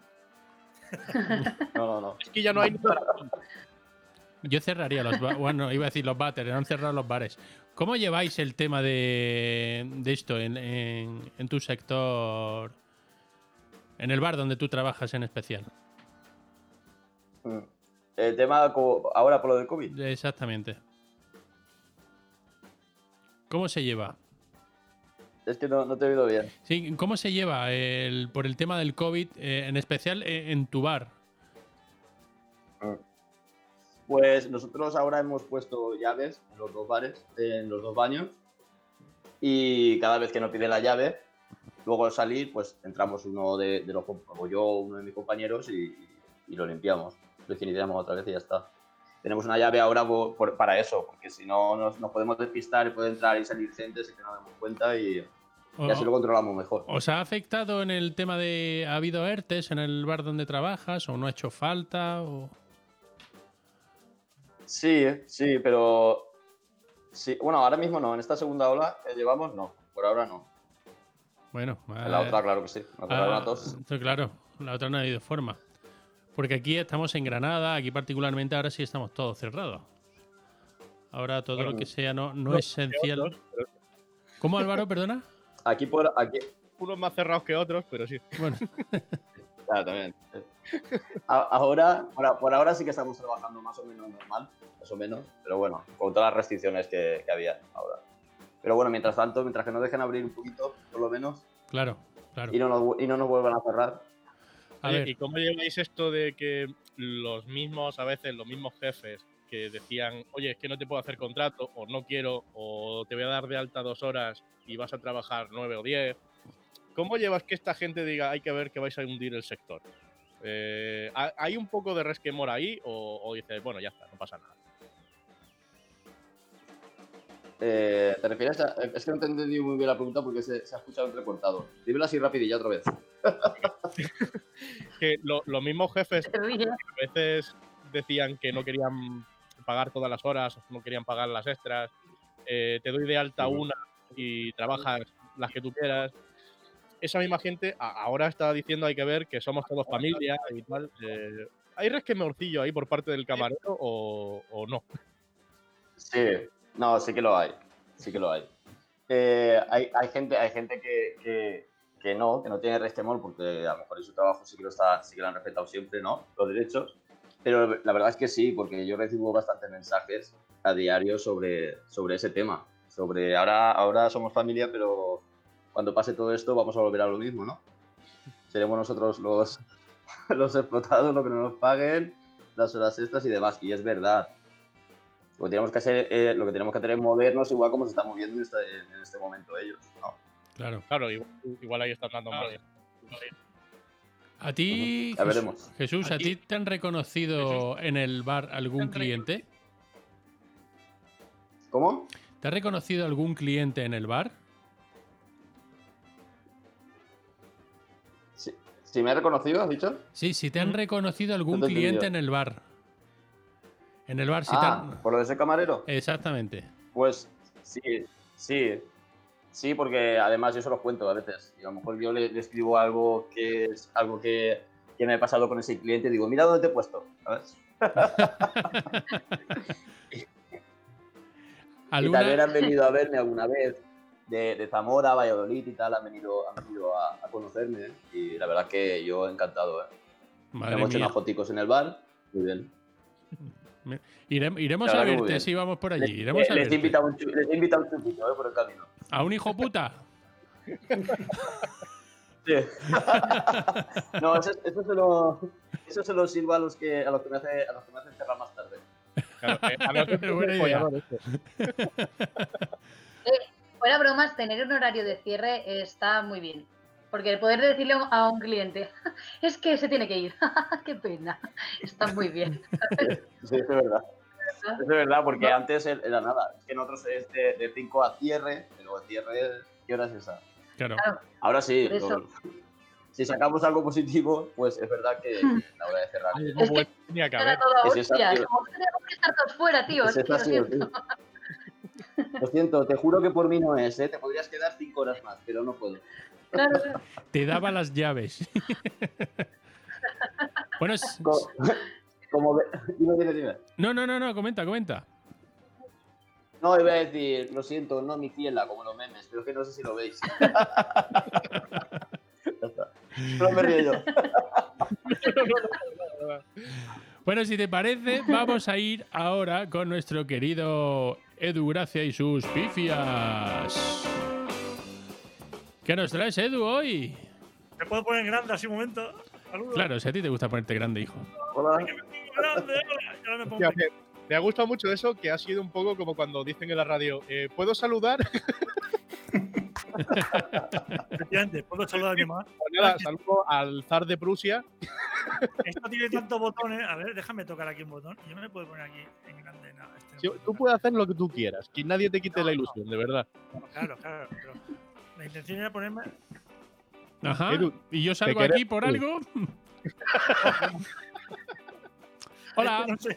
(laughs) No, no, no. Es que ya no hay yo cerraría los bares. Bueno, iba a decir los bares, han cerrado los bares. ¿Cómo lleváis el tema de, de esto en, en- en tu sector? En el bar donde tú trabajas en especial. Mm. El tema ahora por lo del COVID. Exactamente. ¿Cómo se lleva? Es que no, no te he oído bien. Sí, ¿cómo se lleva el, por el tema del COVID, eh, en especial eh, en tu bar? Pues nosotros ahora hemos puesto llaves en los dos bares, en los dos baños. Y cada vez que nos pide la llave, luego al salir, pues entramos uno de, de los com- o yo uno de mis compañeros y, y lo limpiamos. Lo higienizamos otra vez y ya está. Tenemos una llave ahora por- por- para eso, porque si no nos, nos podemos despistar y puede entrar y salir gente sin que nos demos cuenta y, O- y así lo controlamos mejor. ¿Os ha afectado en el tema de. ¿Ha habido ERTES en el bar donde trabajas? ¿O no ha hecho falta? O... Sí, sí, pero. Sí, bueno, ahora mismo no. En esta segunda ola que llevamos, no. Por ahora no. Bueno, En la eh, otra, claro que sí. La otra ah, claro, la otra no ha habido forma. Porque aquí estamos en Granada, aquí particularmente ahora sí estamos todos cerrados. Ahora todo lo que sea no, no esencial. otros, pero ¿Cómo Álvaro, perdona? (laughs) Aquí por. Aquí. Unos más cerrados que otros, pero sí. Bueno, (laughs) Claro, también. Ahora, por, por ahora sí que estamos trabajando más o menos normal, más o menos, pero bueno, con todas las restricciones que, que había ahora. Pero bueno, mientras tanto, mientras que nos dejen abrir un poquito, por lo menos, claro, claro. y no nos, y no nos vuelvan a cerrar, A Oye, ver, ¿Y cómo lleváis esto de que los mismos, a veces, los mismos jefes que decían, oye, es que no te puedo hacer contrato, o no quiero, o te voy a dar de alta dos horas y vas a trabajar nueve o diez? ¿Cómo llevas que esta gente diga, hay que ver que vais a hundir el sector? Eh, ¿ha- ¿Hay un poco de resquemor ahí o, o dices, bueno, ya está, no pasa nada? Eh, ¿Te refieres a.? Es que no te he entendido muy bien la pregunta porque se, se ha escuchado entrecortado. Dímelo así rapidilla otra vez. (laughs) Que lo- los mismos jefes a veces decían que no querían pagar todas las horas, no querían pagar las extras, eh, te doy de alta una y trabajas las que tú quieras. Esa misma gente ahora está diciendo hay que ver que somos todos familia y tal. eh, ¿Hay resquemorcillo ahí por parte del camarero o, o no? Sí, no, sí que lo hay. Sí que lo hay. Eh, hay, hay gente, hay gente que, que, que no, que no tiene resquemor porque a lo mejor en su trabajo sí que lo, está, sí que lo han respetado siempre, ¿no? Los derechos. Pero la verdad es que sí, porque yo recibo bastantes mensajes a diario sobre, sobre ese tema. Sobre ahora, ahora somos familia, pero cuando pase todo esto vamos a volver a lo mismo, ¿no? Seremos nosotros los, (laughs) los explotados, lo que no nos paguen, las horas extras y demás. Y es verdad. Lo que tenemos que hacer, eh, lo que tenemos que hacer es movernos igual como se están moviendo en este, en este momento ellos. ¿no? claro. Claro, igual, igual ahí están dando más. A ti, Ya Jesús- veremos. Jesús, ¿a ti te han reconocido en el bar algún cliente? ¿Cómo? ¿Te ha reconocido algún cliente en el bar? Si, si me ha reconocido, has dicho. Sí, si te han reconocido algún cliente en el bar. En el bar, si te ah, por lo de ser camarero. Exactamente. Pues sí, sí. Sí, porque además yo se los cuento a veces. Y a lo mejor yo le, le escribo algo que es algo que, que me ha pasado con ese cliente y digo, mira dónde te he puesto. ¿sabes? (laughs) Y también ¿Alguna, han venido a verme alguna vez de, de Zamora, Valladolid y tal, han venido, han venido a, a conocerme ¿eh? y la verdad que yo encantado. ¿eh? Hemos hecho unas foticos en el bar, muy bien. Irem- iremos a que verte si vamos por allí. Les, Iremos a les he verte. invitado un, chu- les he invitado un chupito ¿eh? por el camino. ¿A un hijo puta? (laughs) Sí. no, eso, eso se lo, eso se lo sirvo a los que, a los que, me, hace, a los que me hacen cerrar más tarde. Claro, eh, a es (laughs) idea. follador esto. (laughs) Fuera bromas, tener un horario de cierre está muy bien. Porque el poder decirle a un cliente, (laughs) es que se tiene que ir. (laughs) Qué pena. Está muy bien. (laughs) Sí, es verdad. Es verdad, porque antes era nada. Es que nosotros es de 5 a cierre, pero el cierre, ¿qué hora es esa? Claro. Ahora sí. Si sacamos algo positivo, pues es verdad que la hora de cerrar. Algo bueno tenía que Era haber. todo Es. Como que tenemos que estar todos fuera, tío. Es Es que lo siento. Lo siento, te juro que por mí no es, ¿eh? Te podrías quedar 5 horas más, pero no puedo. Claro, Te daba las llaves. (laughs) bueno, es- Co- Como ve- Dime, dime, dime. no, no, no, no, comenta, comenta. No, iba a decir, lo siento, no mi ciela, como los memes, pero es que no sé si lo veis. Ya (laughs) está. (laughs) Solo me río yo. Bueno, si te parece, vamos a ir ahora con nuestro querido Edu Gracia y sus pifias. ¿Qué nos traes, Edu, hoy? ¿Te puedo poner en grande así un momento? Saludos. Claro, si a ti te gusta ponerte grande, hijo. Hola. Grande, me pongo- Hostia, me, me ha gustado mucho eso, que ha sido un poco como cuando dicen en la radio, eh, ¿puedo saludar? Efectivamente, puedo saludar a mi mamá. Pues nada, saludo al zar de Prusia. Esto tiene tantos botones. A ver, déjame tocar aquí un botón. Yo me puedo poner aquí en grande. No, este no Sí, puedo Tú puedes hacer lo que tú quieras, que nadie te quite la ilusión, de verdad. Claro, claro. pero la intención era ponerme. Ajá. Edu, ¿Y yo salgo aquí por algo? (laughs) Hola. No sé,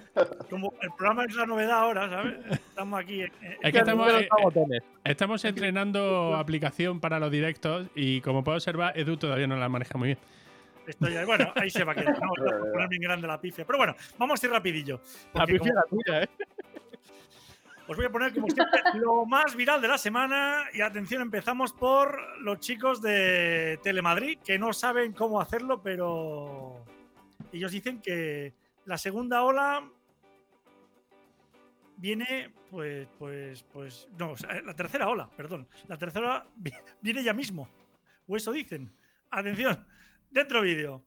como el programa es la novedad ahora, ¿sabes? Estamos aquí. eh, eh, Es que estamos, eh, botones. estamos entrenando aplicación para los directos y como puedo observar, Edu todavía no la maneja muy bien. estoy ahí. Bueno, ahí se va a quedar. No, por poner bien grande la pifia. Pero bueno, vamos a ir rapidillo. La pifia como- la tuya, ¿eh? Os voy a poner, como siempre, (laughs) lo más viral de la semana. Y atención, empezamos por los chicos de Telemadrid, que no saben cómo hacerlo, pero ellos dicen que la segunda ola viene, pues, pues, pues, no, o sea, la tercera ola, perdón. La tercera (laughs) viene ya mismo. O eso dicen. Atención, dentro vídeo.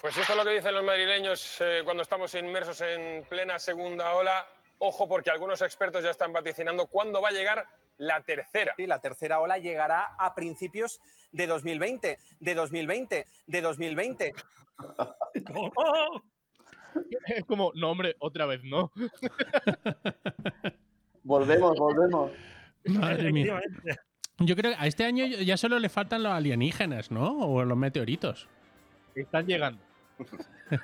Pues esto es lo que dicen los madrileños eh, cuando estamos inmersos en plena segunda ola. Ojo, porque algunos expertos ya están vaticinando cuándo va a llegar la tercera. Y la tercera ola llegará a principios de 2020, de 2020, de 2020. (laughs) ¡Oh! Es como, no, hombre, otra vez no. (laughs) Volvemos, volvemos. Madre mía. Yo creo que a este año ya solo le faltan los alienígenas, ¿no? O los meteoritos. Están llegando. (laughs)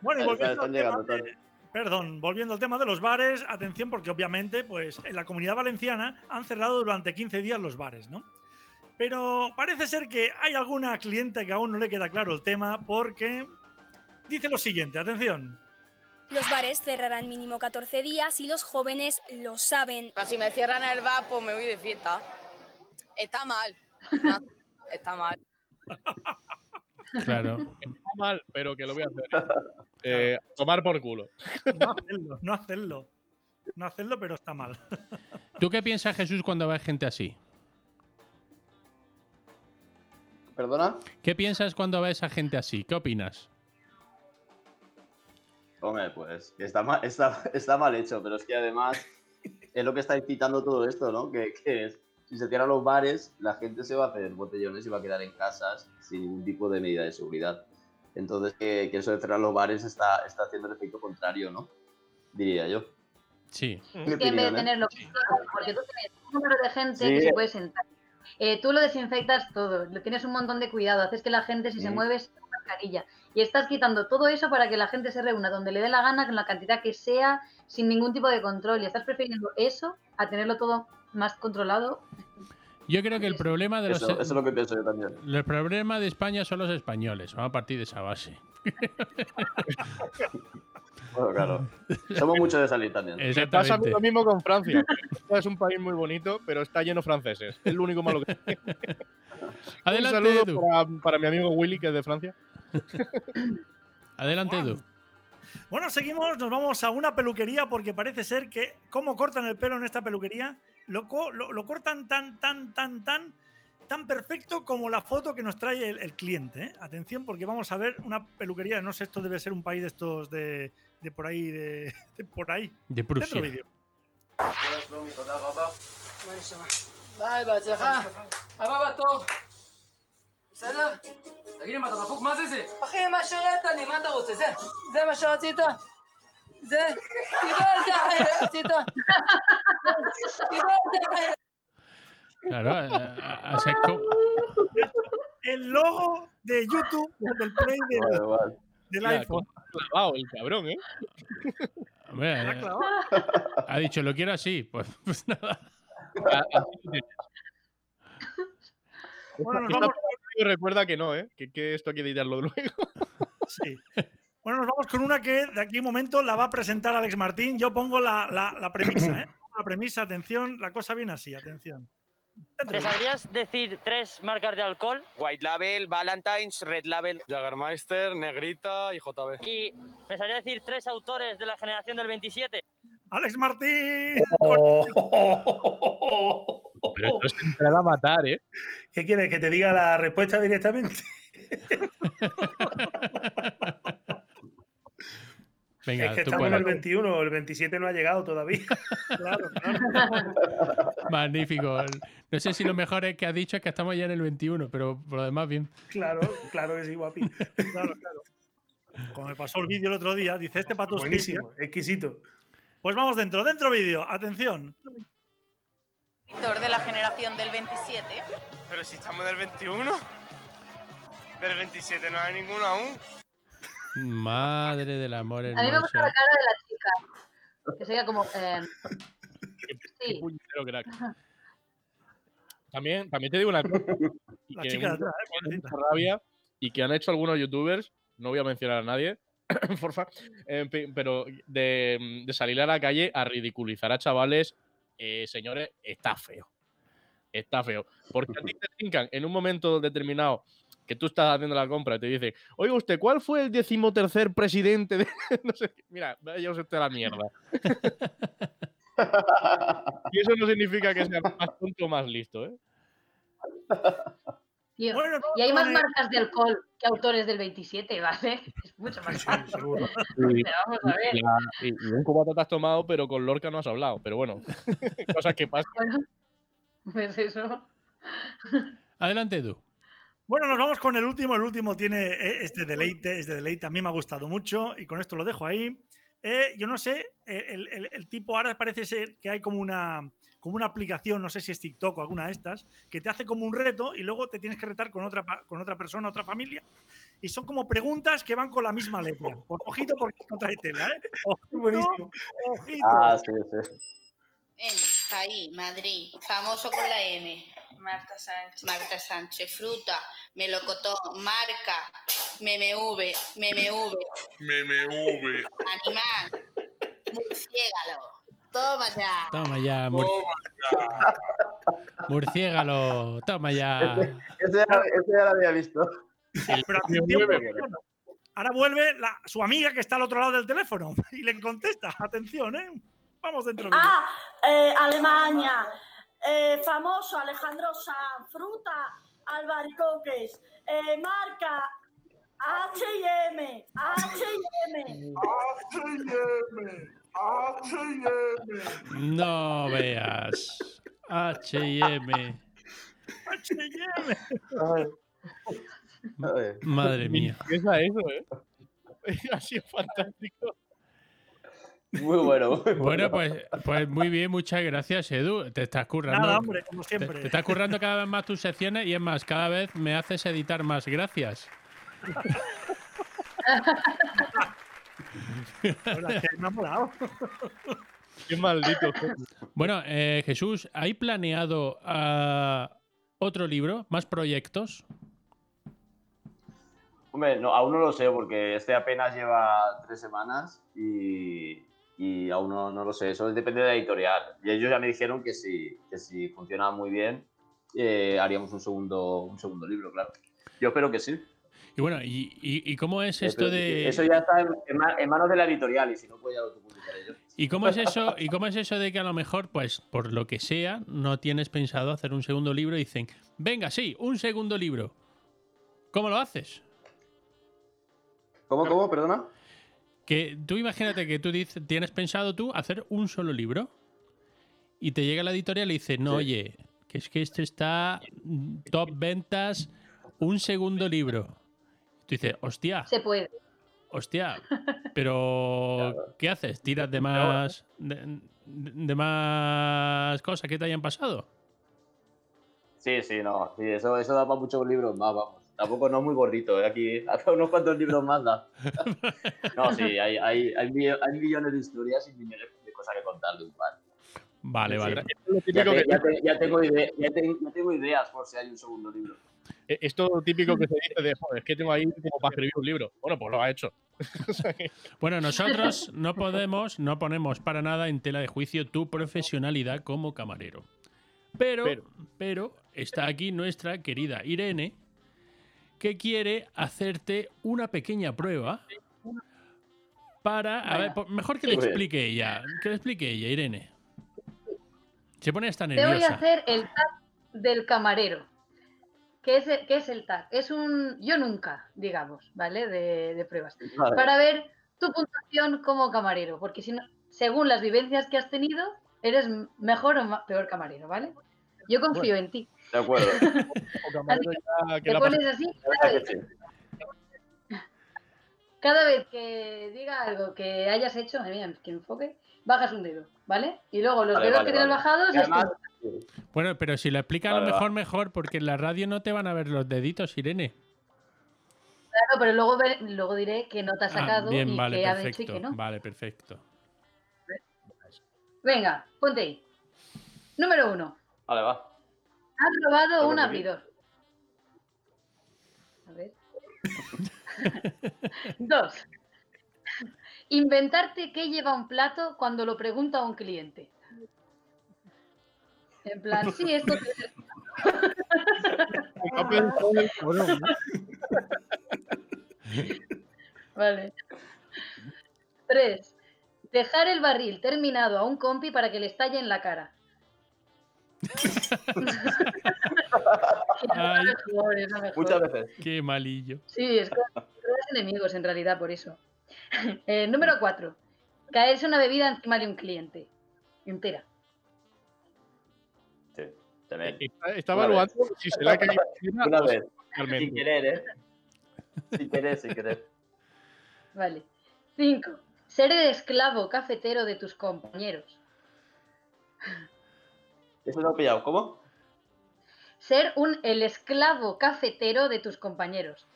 Bueno, y Están- volviendo están llegando, de- perdón, volviendo al tema de los bares, atención porque obviamente pues en la comunidad valenciana han cerrado durante 15 días los bares, ¿no? Pero parece ser que hay alguna cliente que aún no le queda claro el tema porque dice lo siguiente, atención. Los bares cerrarán mínimo 14 días y los jóvenes lo saben. Si me cierran el bar, pues me voy de fiesta. Está mal. (laughs) Está mal. Claro. (laughs) Está mal, pero que lo voy a hacer. (laughs) Eh, tomar por culo. No hacerlo, no hacerlo. No hacerlo, pero está mal. (laughs) ¿Tú qué piensas, Jesús, cuando ves gente así? ¿Perdona? ¿Qué piensas cuando ves a gente así? ¿Qué opinas? Hombre, pues está mal, está, está mal hecho, pero es que además es lo que está incitando todo esto, ¿no? Que, que es, si se cierran los bares, la gente se va a hacer botellones y va a quedar en casas sin ningún tipo de medida de seguridad. Entonces, que, que eso de cerrar los bares está, está haciendo el efecto contrario, ¿no? Diría yo. Sí. Es que en vez de ¿eh? tenerlo, porque tú tienes un número de gente Sí. que se puede sentar. Eh, tú lo desinfectas todo, tienes un montón de cuidado, haces que la gente si se Mm. mueve se ponga mascarilla. Y estás quitando todo eso para que la gente se reúna donde le dé la gana, con la cantidad que sea, sin ningún tipo de control. Y estás prefiriendo eso a tenerlo todo más controlado. Yo creo que el problema de los, Eso, eso es lo que pienso yo también. el problema de España son los españoles. Vamos a partir de esa base. (laughs) Bueno, claro. Somos muchos de salir también. Me pasa Exactamente. lo mismo con Francia. es un país muy bonito, pero está lleno de franceses. Es lo único malo que Adelante, Un saludo Edu. para, para mi amigo Willy, que es de Francia. Adelante, Edu. Bueno, seguimos, nos vamos a una peluquería porque parece ser que cómo cortan el pelo en esta peluquería, lo, lo- lo cortan tan, tan, tan, tan, tan perfecto como la foto que nos trae el, el cliente. ¿eh? Atención porque vamos a ver una peluquería, no sé, esto debe ser un país de estos de, de por ahí, de, de por ahí. De Prusia. בסדר? תגיד לי, מה, אתה דפוק? מה זה זה? אחי, מה שרדת לי, מה אתה רוצה? זה? זה מה שרצית? זה? קיבלת, אחי, רצית? קיבלת, אחי. Claro, eh, a- a- se co- El logo de YouTube, del Play del, Vale, vale. del Mira, iPhone. cómo ha clavado el cabrón, ¿eh? hombre, ¿Te la ha eh, clavado? ha dicho, lo quiero así. Pues, (laughs) pues nada. A- así lo tienes. Bueno, nos Esta vamos, recuerda que no, ¿eh? Que, que esto hay que editarlo (laughs) luego. sí. Bueno, nos vamos con una que de aquí a un momento la va a presentar Alex Martín. Yo pongo la, la- la premisa, ¿eh? La premisa, atención, la cosa viene así, atención. ¿Te sabrías decir tres marcas de alcohol? White Label, Valentine's, Red Label. Jagermeister, Negrita y JB. Y me sabrías decir tres autores de la generación del 27. Alex Martín. (laughs) Pero esto (laughs) es entrar a matar, ¿eh? ¿Qué quieres? ¿Que te diga la respuesta directamente? (laughs) Venga, es que estamos en el puedes. 21, el 27 no ha llegado todavía. (laughs) claro, claro. Magnífico. No sé si lo mejor es que has dicho es que estamos ya en el 21, pero por lo demás, bien. Claro, claro que sí, guapi. Claro, claro. Como me pasó el vídeo el otro día, dice este pato Buenísimo, exquisito. Pues vamos dentro, dentro vídeo. Atención. Víctor de la generación del 27. Pero si estamos del 21. Del 27 no hay ninguno aún. Madre del amor A mí me hermoso. gusta la cara de la chica. Que sería como. eh, sí. puñetero crack. También, también te digo una cosa. y La que chica de mucha- atrás, ¿eh? mucha rabia y que han hecho algunos youtubers, no voy a mencionar a nadie, (coughs) porfa, pero de, de salir a la calle a ridiculizar a chavales, eh, señores, está feo. Está feo. Porque a ti (laughs) te trincan en un momento determinado que tú estás haciendo la compra y te dicen, oiga usted, ¿cuál fue el decimotercer presidente de.? (laughs) no sé, qué?". mira, vaya usted a la mierda. (laughs) y eso no significa que sea más tonto o más listo, ¿eh? Tío, Bueno, no, y hay más eh, marcas de alcohol que autores del 27, ¿vale? (laughs) Es mucho más fácil. seguro. (laughs) Y, Pero vamos a ver. la- y- y un cubata te has tomado, pero con Lorca no has hablado. Pero bueno, (laughs) cosas que pasan. Bueno, pues eso. Adelante tú. Bueno, nos vamos con el último. El último tiene eh, este deleite, este deleite. A mí me ha gustado mucho y con esto lo dejo ahí. Eh, yo no sé, el, el- el tipo ahora parece ser que hay como una, como una aplicación, no sé si es TikTok o alguna de estas, que te hace como un reto y luego te tienes que retar con otra, pa- con otra persona, otra familia. Y son como preguntas que van con la misma letra. Por, ojito porque no trae tela, ¿eh? (laughs) Ojito, Buenísimo. ojito. Ah, sí, sí. En, ahí, Madrid. Famoso con la M. Marta Sánchez. Marta Sánchez. Fruta. Melocotón. Marca. MMV. MMV. MMV. Animal. Murciégalo. Toma ya. Toma ya, mur- murciégalo. Toma ya. Ese ya, ese ya lo había visto. Ahora vuelve la- su amiga que está al otro lado del teléfono (laughs) y le contesta. Atención, ¿eh? Vamos dentro. Ah, eh, Alemania. Eh, famoso Alejandro Sanz. Fruta, albaricoques. Eh, marca H&M. H&M. No veas. H&M. H&M. Madre mía. Empieza eso, ¿eh? (laughs) ha sido fantástico. Muy bueno. muy Bueno, bueno. pues, pues muy bien, muchas gracias, Edu. Te estás currando. Nada, hombre, como te, siempre. te estás currando cada vez más tus secciones y es más, cada vez me haces editar más. Gracias. (laughs) (laughs) Hola, que me ha molado. (laughs) Qué maldito. Bueno, eh, Jesús, ¿hay planeado ah, otro libro? ¿Más proyectos? Hombre, no, aún no lo sé porque este apenas lleva tres semanas y, y aún no, no lo sé. Eso depende de la editorial. Y ellos ya me dijeron que si, que si funciona muy bien, eh, haríamos un segundo, un segundo libro, claro. Yo espero que sí. Y bueno, ¿y, y- y cómo es esto de...? Eso ya está en, en ma- en manos de la editorial y si no, pues ya lo autopublicaré yo. ¿Y cómo es eso? ¿Y cómo es eso de que a lo mejor, pues, por lo que sea, no tienes pensado hacer un segundo libro y dicen, venga, sí, un segundo libro? ¿Cómo lo haces? ¿Cómo, cómo? Perdona. Que tú imagínate que tú dices, tienes pensado tú hacer un solo libro y te llega la editorial y dice, no, oye, que es que este está mm, top ventas, un segundo libro. Tú dices, hostia, Se puede. hostia, (laughs) pero ¿qué haces? ¿Tiras de más, de, de más cosas que te hayan pasado? Sí, sí, no. Sí, eso, eso da para muchos libros más, vamos. Tampoco no es muy gordito, ¿eh? Aquí (laughs) hasta unos cuantos libros más da. (laughs) No, sí, hay, hay, hay, millo- hay millones de historias y millones de cosas que contar de un par. Vale, Sí, vale. sí. Ya, te- ya te- ya tengo ide- ya te- ya tengo ideas por si hay un segundo libro. Eh, Es todo típico que (laughs) se dice de, joder, es que tengo ahí como para escribir un libro. Bueno, pues lo ha hecho. (laughs) Bueno, nosotros no podemos, no ponemos para nada en tela de juicio tu profesionalidad como camarero. Pero, pero, Pero. está aquí nuestra querida Irene, que quiere hacerte una pequeña prueba para. A ver, po- mejor que le explique ella. Que le explique ella, Irene. Se pone hasta Te voy a nerviosa. hacer el tag del camarero. ¿Qué es, el- qué es el tag? Es un yo nunca, digamos, ¿vale? De, de pruebas. Vale. Para ver tu puntuación como camarero. Porque si no, según las vivencias que has tenido, eres mejor o peor camarero, ¿vale? Yo confío en ti. De acuerdo. (laughs) Te pones así, vez, cada vez que diga algo que hayas hecho, mira, que enfoque, bajas un dedo, ¿vale? Y luego los Vale, dedos vale, que tienes vale. bajados además- Bueno, pero si lo explica a lo mejor, mejor, porque en la radio no te van a ver los deditos, Irene. Claro, pero luego, luego diré que no te ha Ah, sacado bien, y vale, que ha hecho y perfecto. que no. Vale, perfecto. Venga, ponte ahí. Número uno. Vale, va. Has robado un abridor. A ver. (laughs) (laughs) Dos. Inventarte qué lleva un plato cuando lo pregunta a un cliente. En plan, sí, esto Vale. Tres. Dejar el barril terminado a un compi para que le estalle en la cara. Ay, mejor. Muchas veces. Qué malillo. Sí, es como enemigos en realidad, por eso. (laughs) Eh, número 4. Caerse una bebida encima de un cliente. Entera. Sí, también. Está, está evaluando vez. si se la ha caído (laughs) encima Una vez. realmente. Sin querer, ¿eh? Sin querer, sin querer. Vale. 5. Ser el esclavo cafetero de tus compañeros. Eso lo he pillado. ¿Cómo? Ser un, el esclavo cafetero de tus compañeros.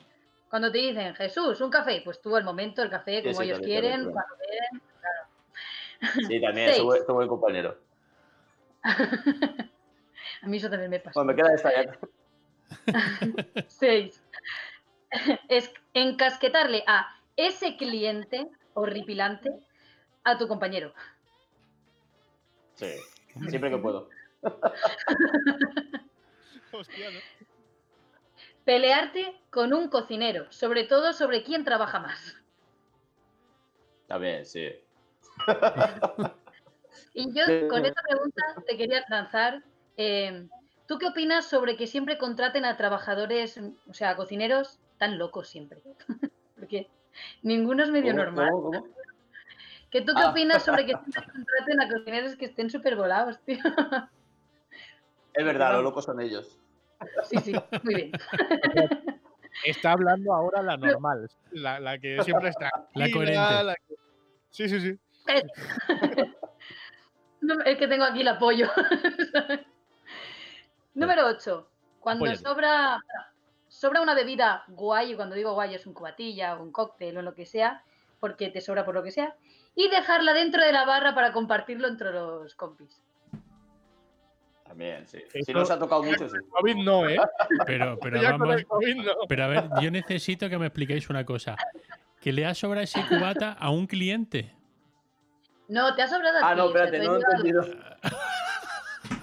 Cuando te dicen, Jesús, un café, pues tú al momento el café como sí, ellos también, quieren, también, cuando quieren. Claro. Sí, también. (laughs) Seis. Soy buen- compañero. (laughs) A mí eso también me pasa. Bueno, me queda esta (laughs) ya. 6. Es encasquetarle a ese cliente horripilante a tu compañero. Sí. Siempre que puedo. (laughs) Hostia, ¿no? Pelearte con un cocinero, sobre todo sobre quién trabaja más. También, sí. Y yo con esta pregunta te quería lanzar. eh, ¿Tú qué opinas sobre que siempre contraten a trabajadores, o sea, a cocineros tan locos siempre? (laughs) Porque ninguno es medio ¿Cómo, normal. cómo, cómo? ¿Qué tú qué Ah. opinas sobre que siempre contraten a cocineros que estén súper volados, tío? Es verdad, los locos son ellos. Sí, sí, muy bien. (laughs) Está hablando ahora la normal, la, la que siempre está. La coherente. la que- Sí, sí, sí. No, es que tengo aquí el apoyo. (laughs) Número 8. Cuando Apóyate. sobra, sobra una bebida guay, y cuando digo guay es un cubatilla o un cóctel o lo que sea, porque te sobra por lo que sea, y dejarla dentro de la barra para compartirlo entre los compis. También, sí. Eso- Si no se ha tocado mucho, sí. COVID no, ¿eh? Pero, (laughs) pero vamos. no. Pero a ver, yo necesito que me expliquéis una cosa. Que le ha sobrado ese cubata a un cliente. No, te ha sobrado a Ah, ti, no, espérate, te no he he entendido.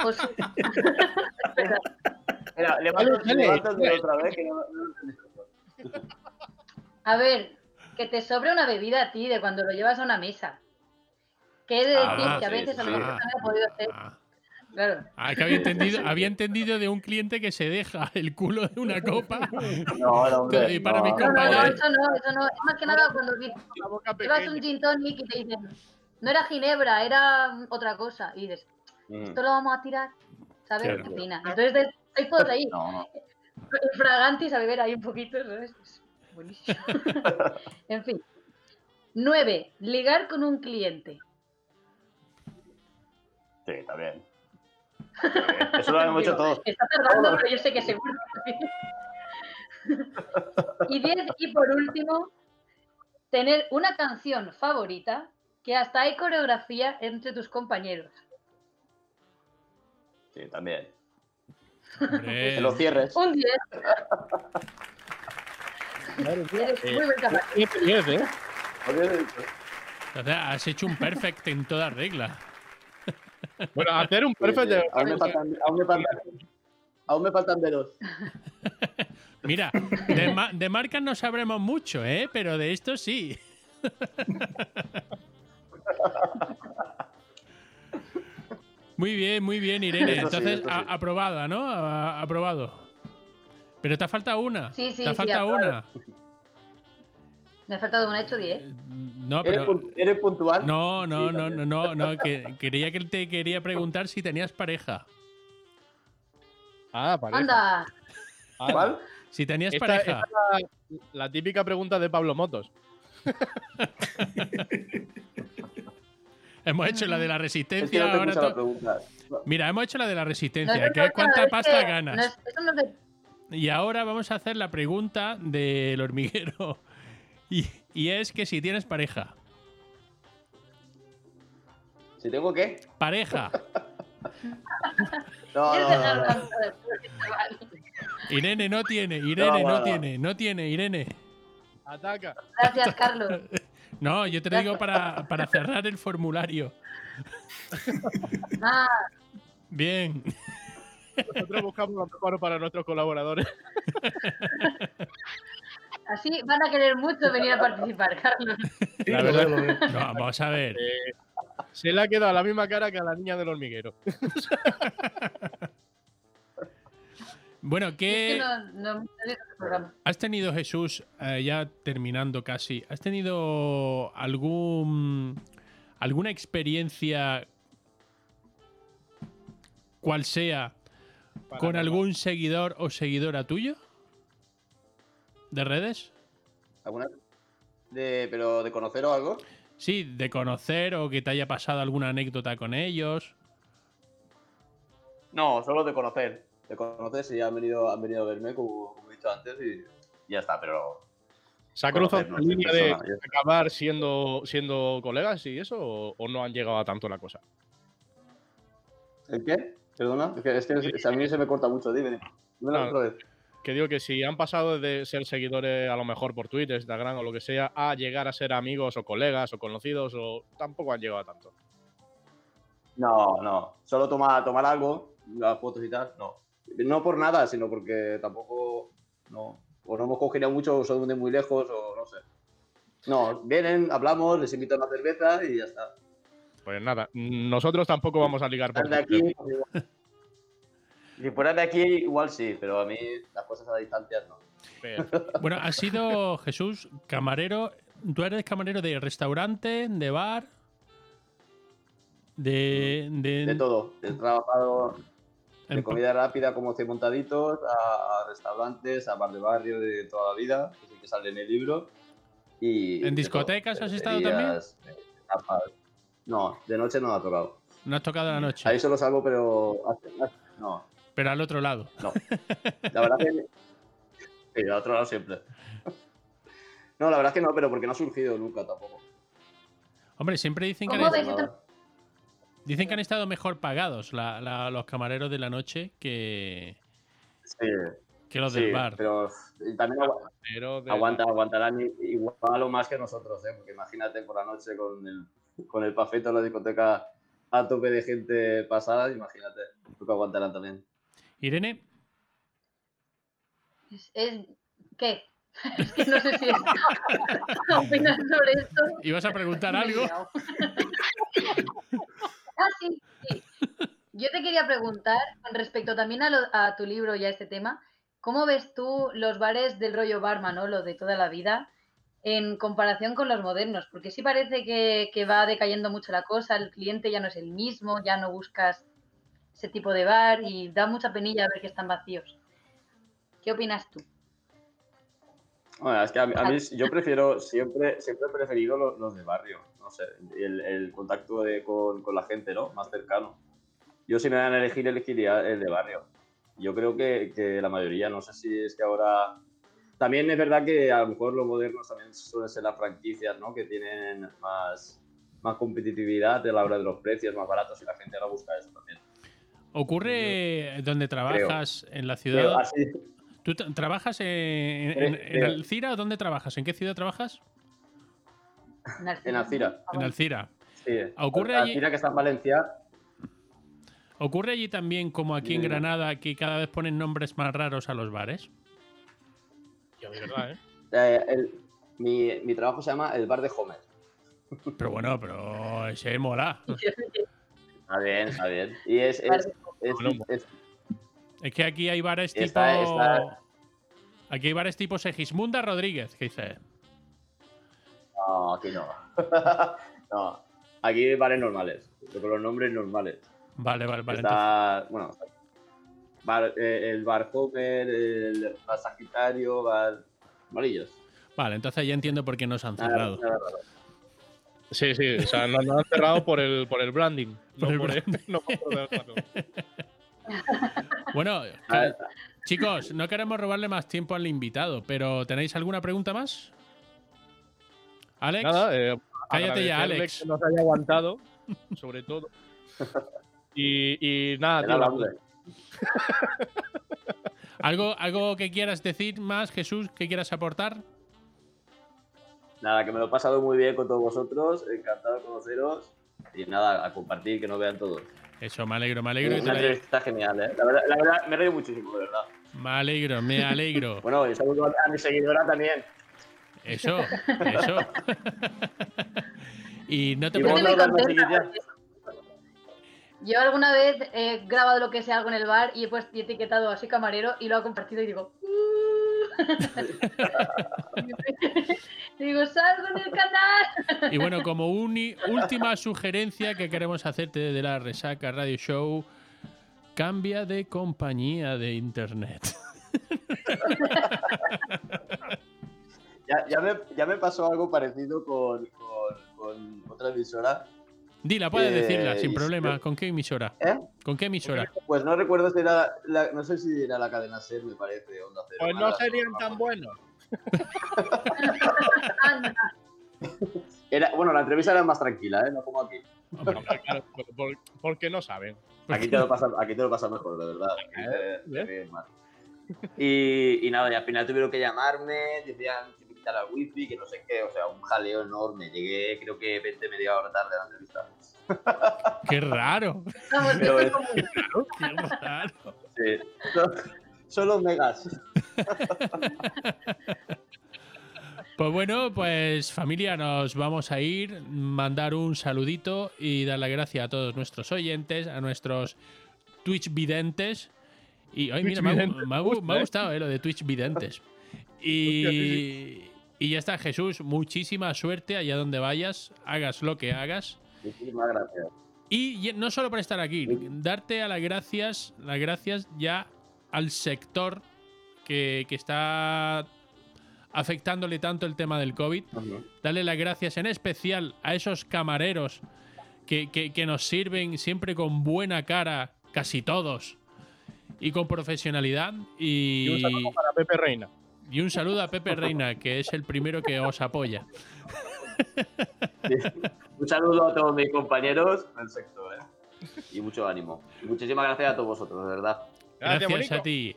Pues- (laughs) Mira, levanta Dale, levanta el dedo dale. otra vez que no, no lo. A ver, que te sobre una bebida a ti de cuando lo llevas a una mesa. Que he de decir Ah, que a sí, veces a lo sí. mejor también ha podido hacer. Claro. ah, que había entendido, (laughs) había entendido de un cliente que se deja el culo de una (laughs) copa. No, no, hombre. Y para no. mis No, no, eso no, eso no. Es más que nada cuando vi- La boca llevas un gin tonic y te dicen, no era ginebra, era otra cosa. Y dices, Mm. esto lo vamos a tirar, ¿sabes? Claro. ¿Qué opina? Entonces de- ahí puedo ahí, No, no. fragantis a beber ahí un poquito, ¿sabes? Es buenísimo. (laughs) en fin. Nueve, ligar con un cliente. Sí, también. Sí, (laughs) Eso lo hemos hecho todos. Está tardando, pero yo sé que seguro. (laughs) y diez, y por último, tener una canción favorita que hasta hay coreografía entre tus compañeros. Sí, también. Hombre, Que lo cierres. Un 10. Madre mía. Eres Eh, muy buen capaz. siete, diez, ¿eh? o sea, has hecho un perfect en toda regla. Bueno, hacer un Sí, sí. perfecto. Aún me faltan, aún me faltan, aún me faltan dedos. (laughs) Mira, de, ma- de marcas no sabremos mucho, ¿eh? Pero de esto sí. (laughs) Muy bien, muy bien, Irene. Entonces, eso sí. a- aprobada, ¿no? A- aprobado. Pero te falta una. Sí, sí, te sí, falta una. Me ha faltado un hecho 10. No, ¿Eres, pero. eres puntual? No, no, Sí, no, no, no, no, que (laughs) quería que te quería preguntar si tenías pareja. Ah, pareja. Anda. Ah, ¿Cuál? Si tenías esta- pareja. esta es la, la típica pregunta de Pablo Motos. (laughs) Hemos hecho la de la Es que resistencia, no te ahora la. Mira, hemos hecho la de la No resistencia, que es cuánta es pasta que ganas. no es- eso no Y ahora vamos a hacer la pregunta del hormiguero. Y, y es que si tienes pareja. ¿Si tengo qué? Pareja. (laughs) No, ¿Quieres no? Irene no tiene, Irene No, no, no, no. tiene, no tiene, Irene. Ataca. Gracias, Carlos. (laughs) No, yo te lo digo para, para cerrar el formulario. Ah, Bien. Nosotros buscamos lo mejor para nuestros colaboradores. (laughs) así van a querer mucho venir a participar, Carlos. La verdad, No, vamos a ver. eh, se le ha quedado la misma cara que a la niña del hormiguero. (laughs) Bueno, Es ¿qué que no, no, has tenido, Jesús, eh, ya terminando casi, has tenido algún alguna experiencia, cual sea, con algún seguidor o seguidora tuyo? ¿De redes? ¿Alguna? De, ¿Pero de conocer o algo? Sí, de conocer o que te haya pasado alguna anécdota con ellos. No, solo de conocer. De conocer si han venido, han venido a verme, como, como he dicho antes, y ya está, pero ¿Se ha cruzado la línea de persona, acabar siendo, siendo colegas y eso? O, o no han llegado a tanto la cosa? ¿El qué? Perdona, es que, es que a mí se me corta mucho, dime. dime. No, otra vez. Que digo que si han pasado de ser seguidores a lo mejor por Twitter, Instagram o lo que sea, a llegar a ser amigos o colegas o conocidos, o tampoco han llegado a tanto. No, no. Solo tomar, tomar algo, las fotos y tal, no. No por nada, sino porque tampoco. No. O no hemos cogido mucho, o son de muy lejos, o no sé. No, vienen, hablamos, les invito a una cerveza y ya está. Pues nada, nosotros tampoco vamos a ligar por Están de Twitter. aquí. Si fueran de aquí, igual sí, pero a mí las cosas a distancias no. Bueno, has sido, Jesús, camarero. ¿Tú eres camarero de restaurante, de bar? De. De, De todo. He trabajado de en- comida rápida como 100 montaditos, a, a restaurantes, a bar de barrio de toda la vida, que es el que sale en el libro. Y ¿En discotecas has estado también? eh. No, de noche no ha tocado. No has tocado la noche. Ahí solo salgo, pero no, Pero al otro lado. no. (laughs) La verdad que sí, al otro lado siempre. No, la verdad es que no, pero porque no ha surgido nunca tampoco. Hombre, siempre dicen que, han, dicen que han estado mejor pagados la- la- los camareros de la noche que, Sí, que los sí, del bar. pero también de- Aguanta, aguantarán igual o más que nosotros, ¿eh? Porque imagínate por la noche con el, con el pafeto en la discoteca a tope de gente pasada, imagínate, creo que aguantarán también. Irene, Es, es- ¿Qué? (laughs) Es que no sé si opinas sobre esto. ¿ibas a preguntar algo? (laughs) ah, sí, sí. Yo te quería preguntar, con respecto también a, lo- a tu libro y a este tema, ¿cómo ves tú los bares del rollo bar Manolo de toda la vida en comparación con los modernos? Porque sí parece que, que va decayendo mucho la cosa, el cliente ya no es el mismo, ya no buscas ese tipo de bar y da mucha penilla ver que están vacíos. ¿Qué opinas tú? Bueno, es que a mí, a mí (laughs) yo prefiero, siempre, siempre he preferido los, los de barrio, no sé, el, el contacto de- con, con la gente, ¿no? Más cercano. Yo si me dan a elegir, elegiría el de barrio. Yo creo que, que la mayoría, no sé si es que ahora... También es verdad que a lo mejor los modernos también suelen ser las franquicias, ¿no? Que tienen más, más competitividad a la hora de los precios, más baratos y la gente ahora busca eso también. ¿Ocurre donde trabajas en la ciudad? así, ¿Tú tra- trabajas en, en, en Alcira o dónde trabajas? ¿En qué ciudad trabajas? en Alcira. En Alcira. Sí. ¿Ocurre allí- Alcira que está en Valencia, ¿Ocurre allí también como aquí en. Granada que cada vez ponen nombres más raros a los bares? Ya, de verdad, ¿eh? eh, el- mi, mi trabajo se llama el bar de Homer. Pero bueno, pero ese mola. (laughs) Está bien, está bien. Y es, es, es, es- Es que aquí hay bares tipo. Está- está- Aquí hay bares tipo Segismunda Rodríguez, que dice. No, aquí no. (laughs) no. Aquí bares normales. Con los nombres normales. Vale, vale, vale. Está, bueno, bar- eh, el bar Homer, el bar Sagitario, bar amarillos. Vale, entonces ya entiendo por qué nos han Nada- cerrado. nada raro. Sí, sí, o sea, nos, han cerrado por el, por el branding. Por el branding. (laughs) no por. Bueno, (laughs) A ver, chicos, no queremos robarle más tiempo al invitado, pero ¿tenéis alguna pregunta más? Alex, Nada, eh, cállate ya, Alex. Que nos haya aguantado, sobre todo. (laughs) Y, y nada, tío, nada. ¿Algo, ¿Algo que quieras decir más, Jesús, que quieras aportar? Nada, que me lo he pasado muy bien con todos vosotros. Encantado de conoceros. Y nada, a compartir, que nos vean todos. Eso, me alegro, me alegro. que te Una entrevista genial, ¿eh? La verdad, la verdad, me he reído muchísimo, de verdad. Me alegro, me alegro. (laughs) Bueno, y saludo a mi seguidora también. Eso, eso. (laughs) y no te Y Yo alguna vez he grabado lo que sea algo en el bar y he, puesto, y he etiquetado así camarero y lo ha compartido y digo. "Uh". Y (laughs) digo, salgo en el canal. Y bueno, como uni- última sugerencia que queremos hacerte de la Resaca Radio Show, cambia de compañía de internet. (laughs) Ya, ya, me, ya me pasó algo parecido con, con, con otra emisora. Dila, puedes Eh, decirla sin problema. ¿Con qué emisora? ¿Eh? ¿Con qué emisora? Pues no recuerdo si era. La, no sé si era la cadena SER, me parece. Onda Cero. Pues no serían tan buenos. (laughs) Era, bueno, la entrevista era más tranquila, ¿eh? No como aquí. Hombre, claro, por- por- porque no saben. Aquí te lo pasa, aquí te lo pasa mejor, de verdad. Te- te más. Y, y nada, y al final tuvieron que llamarme, decían el wifi, que no sé qué, o sea, un jaleo enorme. Llegué, creo que 20 media hora tarde a la entrevista. (laughs) ¡Qué raro! Pero esto es- es como- (laughs) ¡Qué raro! Sí. (laughs) Son, son los megas. Pues bueno, pues familia, nos vamos a ir, mandar un saludito y dar las gracias a todos nuestros oyentes, a nuestros Twitch videntes. Y ay, mira, me ha, videntes, me ha- gusta, me ha gustado eh, lo de Twitch videntes. Y, y ya está, Jesús, muchísima suerte allá donde vayas, hagas lo que hagas. Muchísimas gracias. Y no solo por estar aquí, darte a las gracias, las gracias ya al sector que, que está afectándole tanto el tema del COVID. Darle las gracias en especial a esos camareros que, que- que nos sirven siempre con buena cara, casi todos, y con profesionalidad. Y un Y, saludo para Pepe Reina. Y un saludo a Pepe Reina, que es el primero que os apoya. Sí. (laughs) Un saludo a todos mis compañeros del sector, ¿eh? Y mucho ánimo. Y muchísimas gracias a todos vosotros, de verdad. Gracias, Gracias a ti.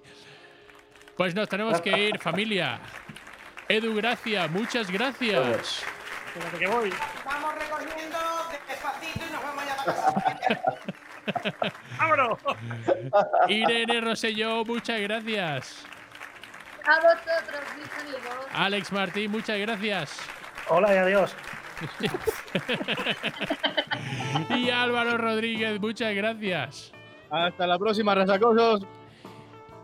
Pues nos tenemos que ir, familia. Edu, gracias, muchas gracias. Espérate que voy. Vamos recogiendo despacito y nos vamos ya para (laughs) casa. ¡Vámonos! Irene Rosselló, muchas gracias. A vosotros, mis amigos. Alex Martín, muchas gracias. Hola y adiós. (laughs) Y Álvaro Rodríguez, muchas gracias. Hasta la próxima, resacosos.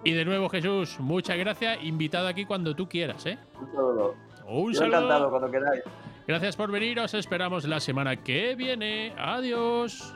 Y de nuevo, Jesús, muchas gracias. Invitado aquí cuando tú quieras, ¿eh? Un saludo. Un Yo encantado saludo. cuando queráis. Gracias por venir. Os esperamos la semana que viene. Adiós.